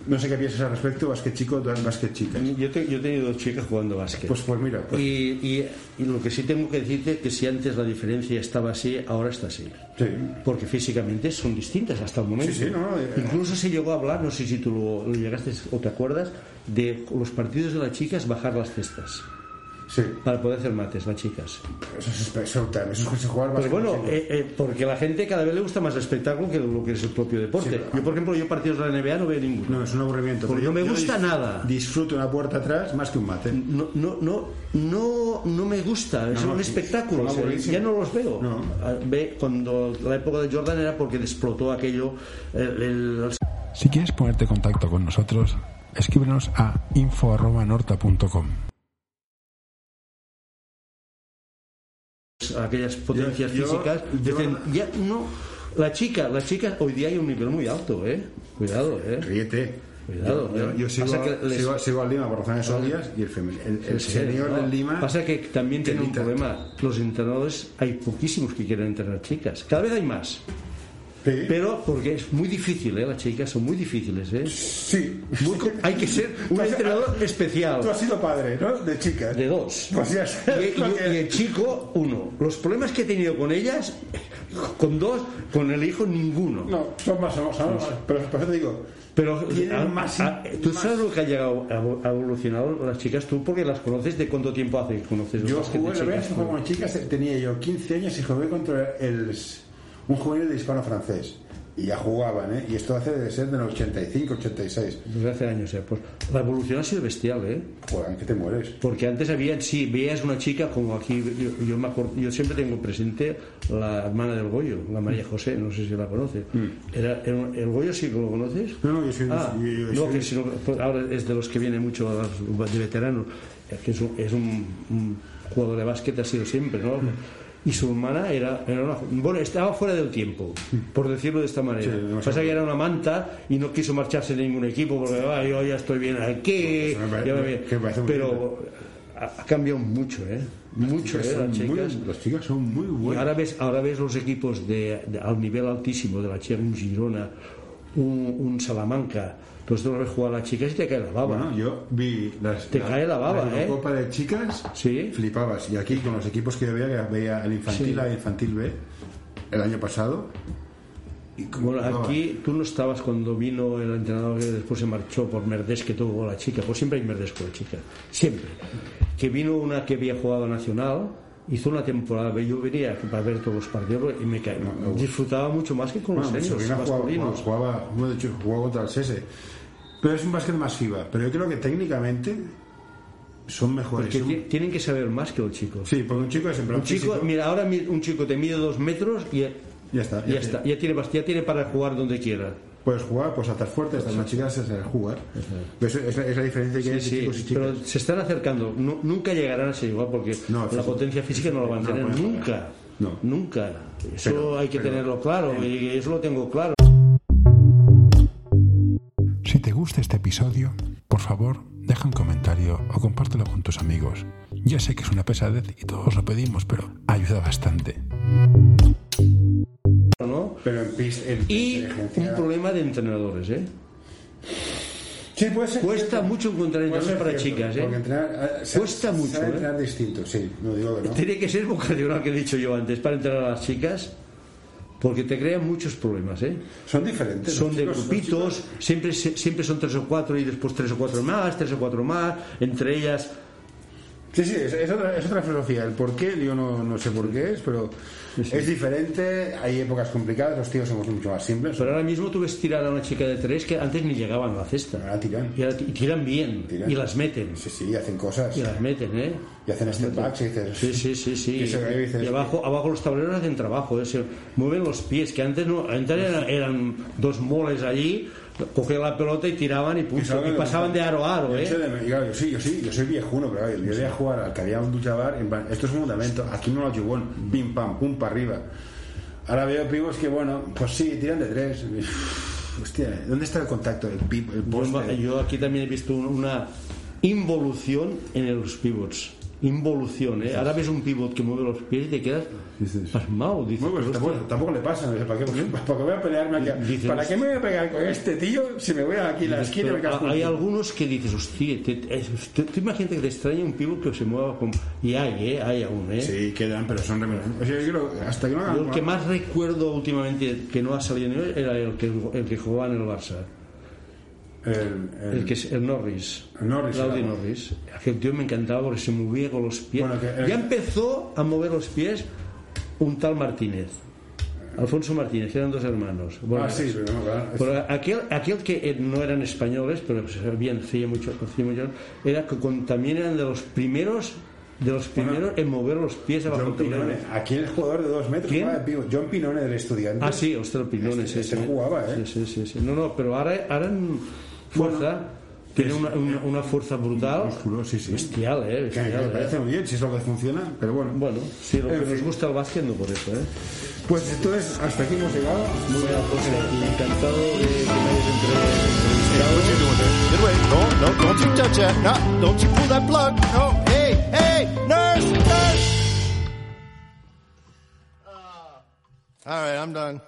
No sé qué piensas al respecto, básquet chico, básquet chicas. Yo, te- yo he tenido dos chicas jugando básquet. Pues, pues mira, pues, y, y- y lo que sí tengo que decirte es que si antes la diferencia estaba así, ahora está así. sí. Porque físicamente son distintas hasta el momento. Sí, sí, no, eh, Incluso se llegó a hablar, no sé si tú lo, lo llegaste o te acuerdas, de los partidos de las chicas bajar las cestas Sí. para poder hacer mates, las chicas. Eso es espectacular. Eso es jugar Pues básquet bueno, chico. eh, eh, porque a la gente cada vez le gusta más el espectáculo que lo que es el propio deporte. Sí, yo, por ejemplo, yo partidos de la NBA no veo ninguno. No, es un aburrimiento. Porque pero no me gusta nada. Disfruto una puerta atrás más que un mate. No, no, no, no, no me gusta, es No, un espectáculo, o sea, ya no los veo. No. Ah, Ve, cuando la época de Jordan era porque explotó aquello, el- el- Si quieres ponerte en contacto con nosotros, escríbenos a info.norta.com. aquellas potencias Yo- físicas, yo- dicen, ya no, la chica, la chica hoy día hay un nivel muy alto, eh, cuidado, eh. Ríete. Cuidado, Yo, eh. yo sigo, Pasa que les- sigo, sigo al Lima por razones obvias y el, femi- el, señor no. del Lima. Pasa que también tiene un problema. Los entrenadores, hay poquísimos que quieren entrenar chicas. Cada vez hay más. Sí. Pero porque es muy difícil, ¿eh? Las chicas son muy difíciles, ¿eh? sí. Muy hay que ser un Tú has- entrenador Tú especial. has sido padre, ¿no? De chicas. De dos. Pues ya Y, y- el chico, uno. Los problemas que he tenido con ellas, con dos, con el hijo, ninguno. No, son más, son más, son más. Pero por eso te digo, Pero Tienen a- más- a- tú más- sabes lo que ha llegado a, a evolucionado las chicas tú porque las conoces de cuánto tiempo hace que conoces yo jugué, la jugué con chicas, tenía yo 15 años y jugué contra el, un juvenil de hispano francés. y ya jugaban, ¿eh? Y esto hace de ser del 85, 86. Desde hace años, ¿eh? Pues la evolución ha sido bestial, ¿eh? Joder, que te mueres. Porque antes había, sí, veías una chica como aquí, yo, yo, me acuerdo, yo siempre tengo presente la hermana del Goyo, la María José, no sé si la conoce. Era, era ¿El Goyo sí que lo conoces? No, no, yo soy- Ah, yo- yo no, que si no- pues ahora es de los que viene mucho de veteranos, que es un, es un- un jugador de básquet, ha sido siempre, ¿no? Y su hermana era, era una, bueno, estaba fuera del tiempo, por decirlo de esta manera. Sí. Pasa que era una manta y no quiso marcharse de ningún equipo porque "Ah, yo ya estoy bien aquí. Eso me parece- ya me- que me parece muy pero ha, cambiado mucho, ¿eh? Mucho, ¿eh? Las muy- chicas. las chicas son muy Y buenas. ahora ves, ahora ves los equipos de, de- al nivel altísimo de la chica, un Girona, un, un Salamanca. Tú esto lo ves jugar a las chicas y te cae la baba. Bueno, yo vi las, Te cae la baba, la ¿eh? Eurocopa de chicas, Sí. flipabas. Y aquí con los equipos que yo veía, que veía el infantil Sí. A el infantil B, el año pasado. Y Bueno, aquí tú no estabas cuando vino el entrenador que después se marchó por Merdés que tuvo la chica, pues siempre hay Merdés con la chica, siempre. Que vino una que había jugado nacional, hizo una temporada, yo venía para ver todos los partidos y me caí, disfrutaba mucho más que con Bueno, los jugaba, masculinos. jugaba, jugaba- hecho, jugaba contra el SESE. Pero es un básquet más FIBA. Pero yo creo que técnicamente son mejores. Porque Son- tienen que saber más que los chicos. Sí, porque un chico es en plan Un chico, físico, mira, ahora un chico te mide dos metros y ya, Ya está, ya ya está, ya tiene, ya tiene para jugar donde quiera. Puedes jugar, pues estar fuerte, hasta una chica se sabe jugar. Eso es, la- es la diferencia que hay Sí, entre sí, chicos y chicas. pero se están acercando. Nu- nunca llegarán a ser igual porque No, la potencia física no la van a No tener nunca. jugar. No. Nunca. Eso Pero- hay que pero- tenerlo claro y eso lo tengo claro. Si te gusta este episodio, por favor, deja un comentario o compártelo con tus amigos. Ya sé que es una pesadez y todos lo pedimos, pero ayuda bastante. ¿no? Pero en pista. En Y un problema de entrenadores. ¿eh? Sí, puede ser. Cuesta cierto. mucho encontrar entrenadores para cierto, chicas. ¿eh? Porque entrenar, eh, se- Cuesta se mucho, sabe ¿eh? entrenar distinto, sí, no digo que no. Tiene que ser vocacional que he dicho yo antes para entrenar a las chicas porque te crean muchos problemas. ¿eh? Son diferentes. son de chicos- grupitos, siempre, siempre son tres o cuatro y después tres o cuatro más, tres o cuatro más, entre ellas Sí, sí, es, es otra, es otra filosofía. El por qué, yo no, no sé por qué es, pero es diferente. Hay épocas complicadas, los tíos somos mucho más simples. Pero ahora mismo tú ves tirar a una chica de tres que antes ni llegaban a la cesta. Ahora tiran. Y, ahora tiran bien. Tiran. Y las meten. Sí, sí, hacen cosas. Y las meten, ¿eh? Y hacen step backs y dices. Sí, sí, sí, sí. Y se- y dices- Y abajo, abajo los tableros hacen trabajo, ¿eh? mueven los pies, que antes no, antes eran, eran dos moles allí, cogían la pelota y tiraban y, punto, y pasaban de aro a aro, Yo, ¿eh? de- claro, yo sí, yo sí, yo soy viejuno, pero yo voy a jugar al que había un duchabar, en plan, esto es un fundamento, aquí no lo jugón, pim pam, pum para arriba. Ahora veo primos que, bueno, pues sí, tiran de tres. Hostia, ¿dónde está el contacto? El Yo, poste. yo aquí también he visto un- una involución en los pivots. Involución, ¿eh? Ahora ves un pivot que mueve los pies y te quedas pasmado. Dices, Bueno, pues tampoco, tampoco le pasa, ¿no? ¿Para qué, ¿para qué voy a pelearme aquí? Dices- ¿Para qué me voy a pegar con este tío si me voy aquí a la esquina y me hay un- algunos que dices, hostia, te, te- tú, tú imagínate que te extraña un pivot que se mueva como... Y hay, ¿eh? Hay aún, ¿eh? Sí, quedan, pero son remedios. O sea, yo creo, hasta que no hagan... Yo el que más recuerdo últimamente que no ha salido era el que, el que jugaba en el Barça. El, el- El que es el Norris. El Norris, Claudio Norris. Aquel tío me encantaba porque se movía con los pies. Bueno, que el- Ya empezó a mover los pies un tal Martínez. Alfonso Martínez, que eran dos hermanos. Bueno, Ah, sí, pero no, claro. pero aquel, aquel que eh, no eran españoles, pero bien, hacía mucho, hacía mucho, era que con- también eran de los primeros de los primeros en mover los pies abajo John. Pinone. Aquí el jugador de dos metros ¿Quién? John Pinone del estudiante. Ah, sí, ostras, Pinones. Este- este jugaba, ¿eh? Sí, sí, sí, sí. No, no, pero ahora, ahora en fuerza, tiene una, una, una fuerza brutal. Musculoso, sí, sí. Bestial, ¿eh? Que me Bestial, parece ¿eh? muy bien, si es lo que funciona, pero bueno. Bueno, sí, lo En que nos gusta el básquet no por eso, ¿eh? Pues entonces, hasta aquí hemos llegado. Muy bien, pues eh, encantado de que me hayas entre- What you doing there? Get away. No, no, don't you touch that. No, don't you pull that plug. No, hey, hey, nurse, nurse. All right, I'm done.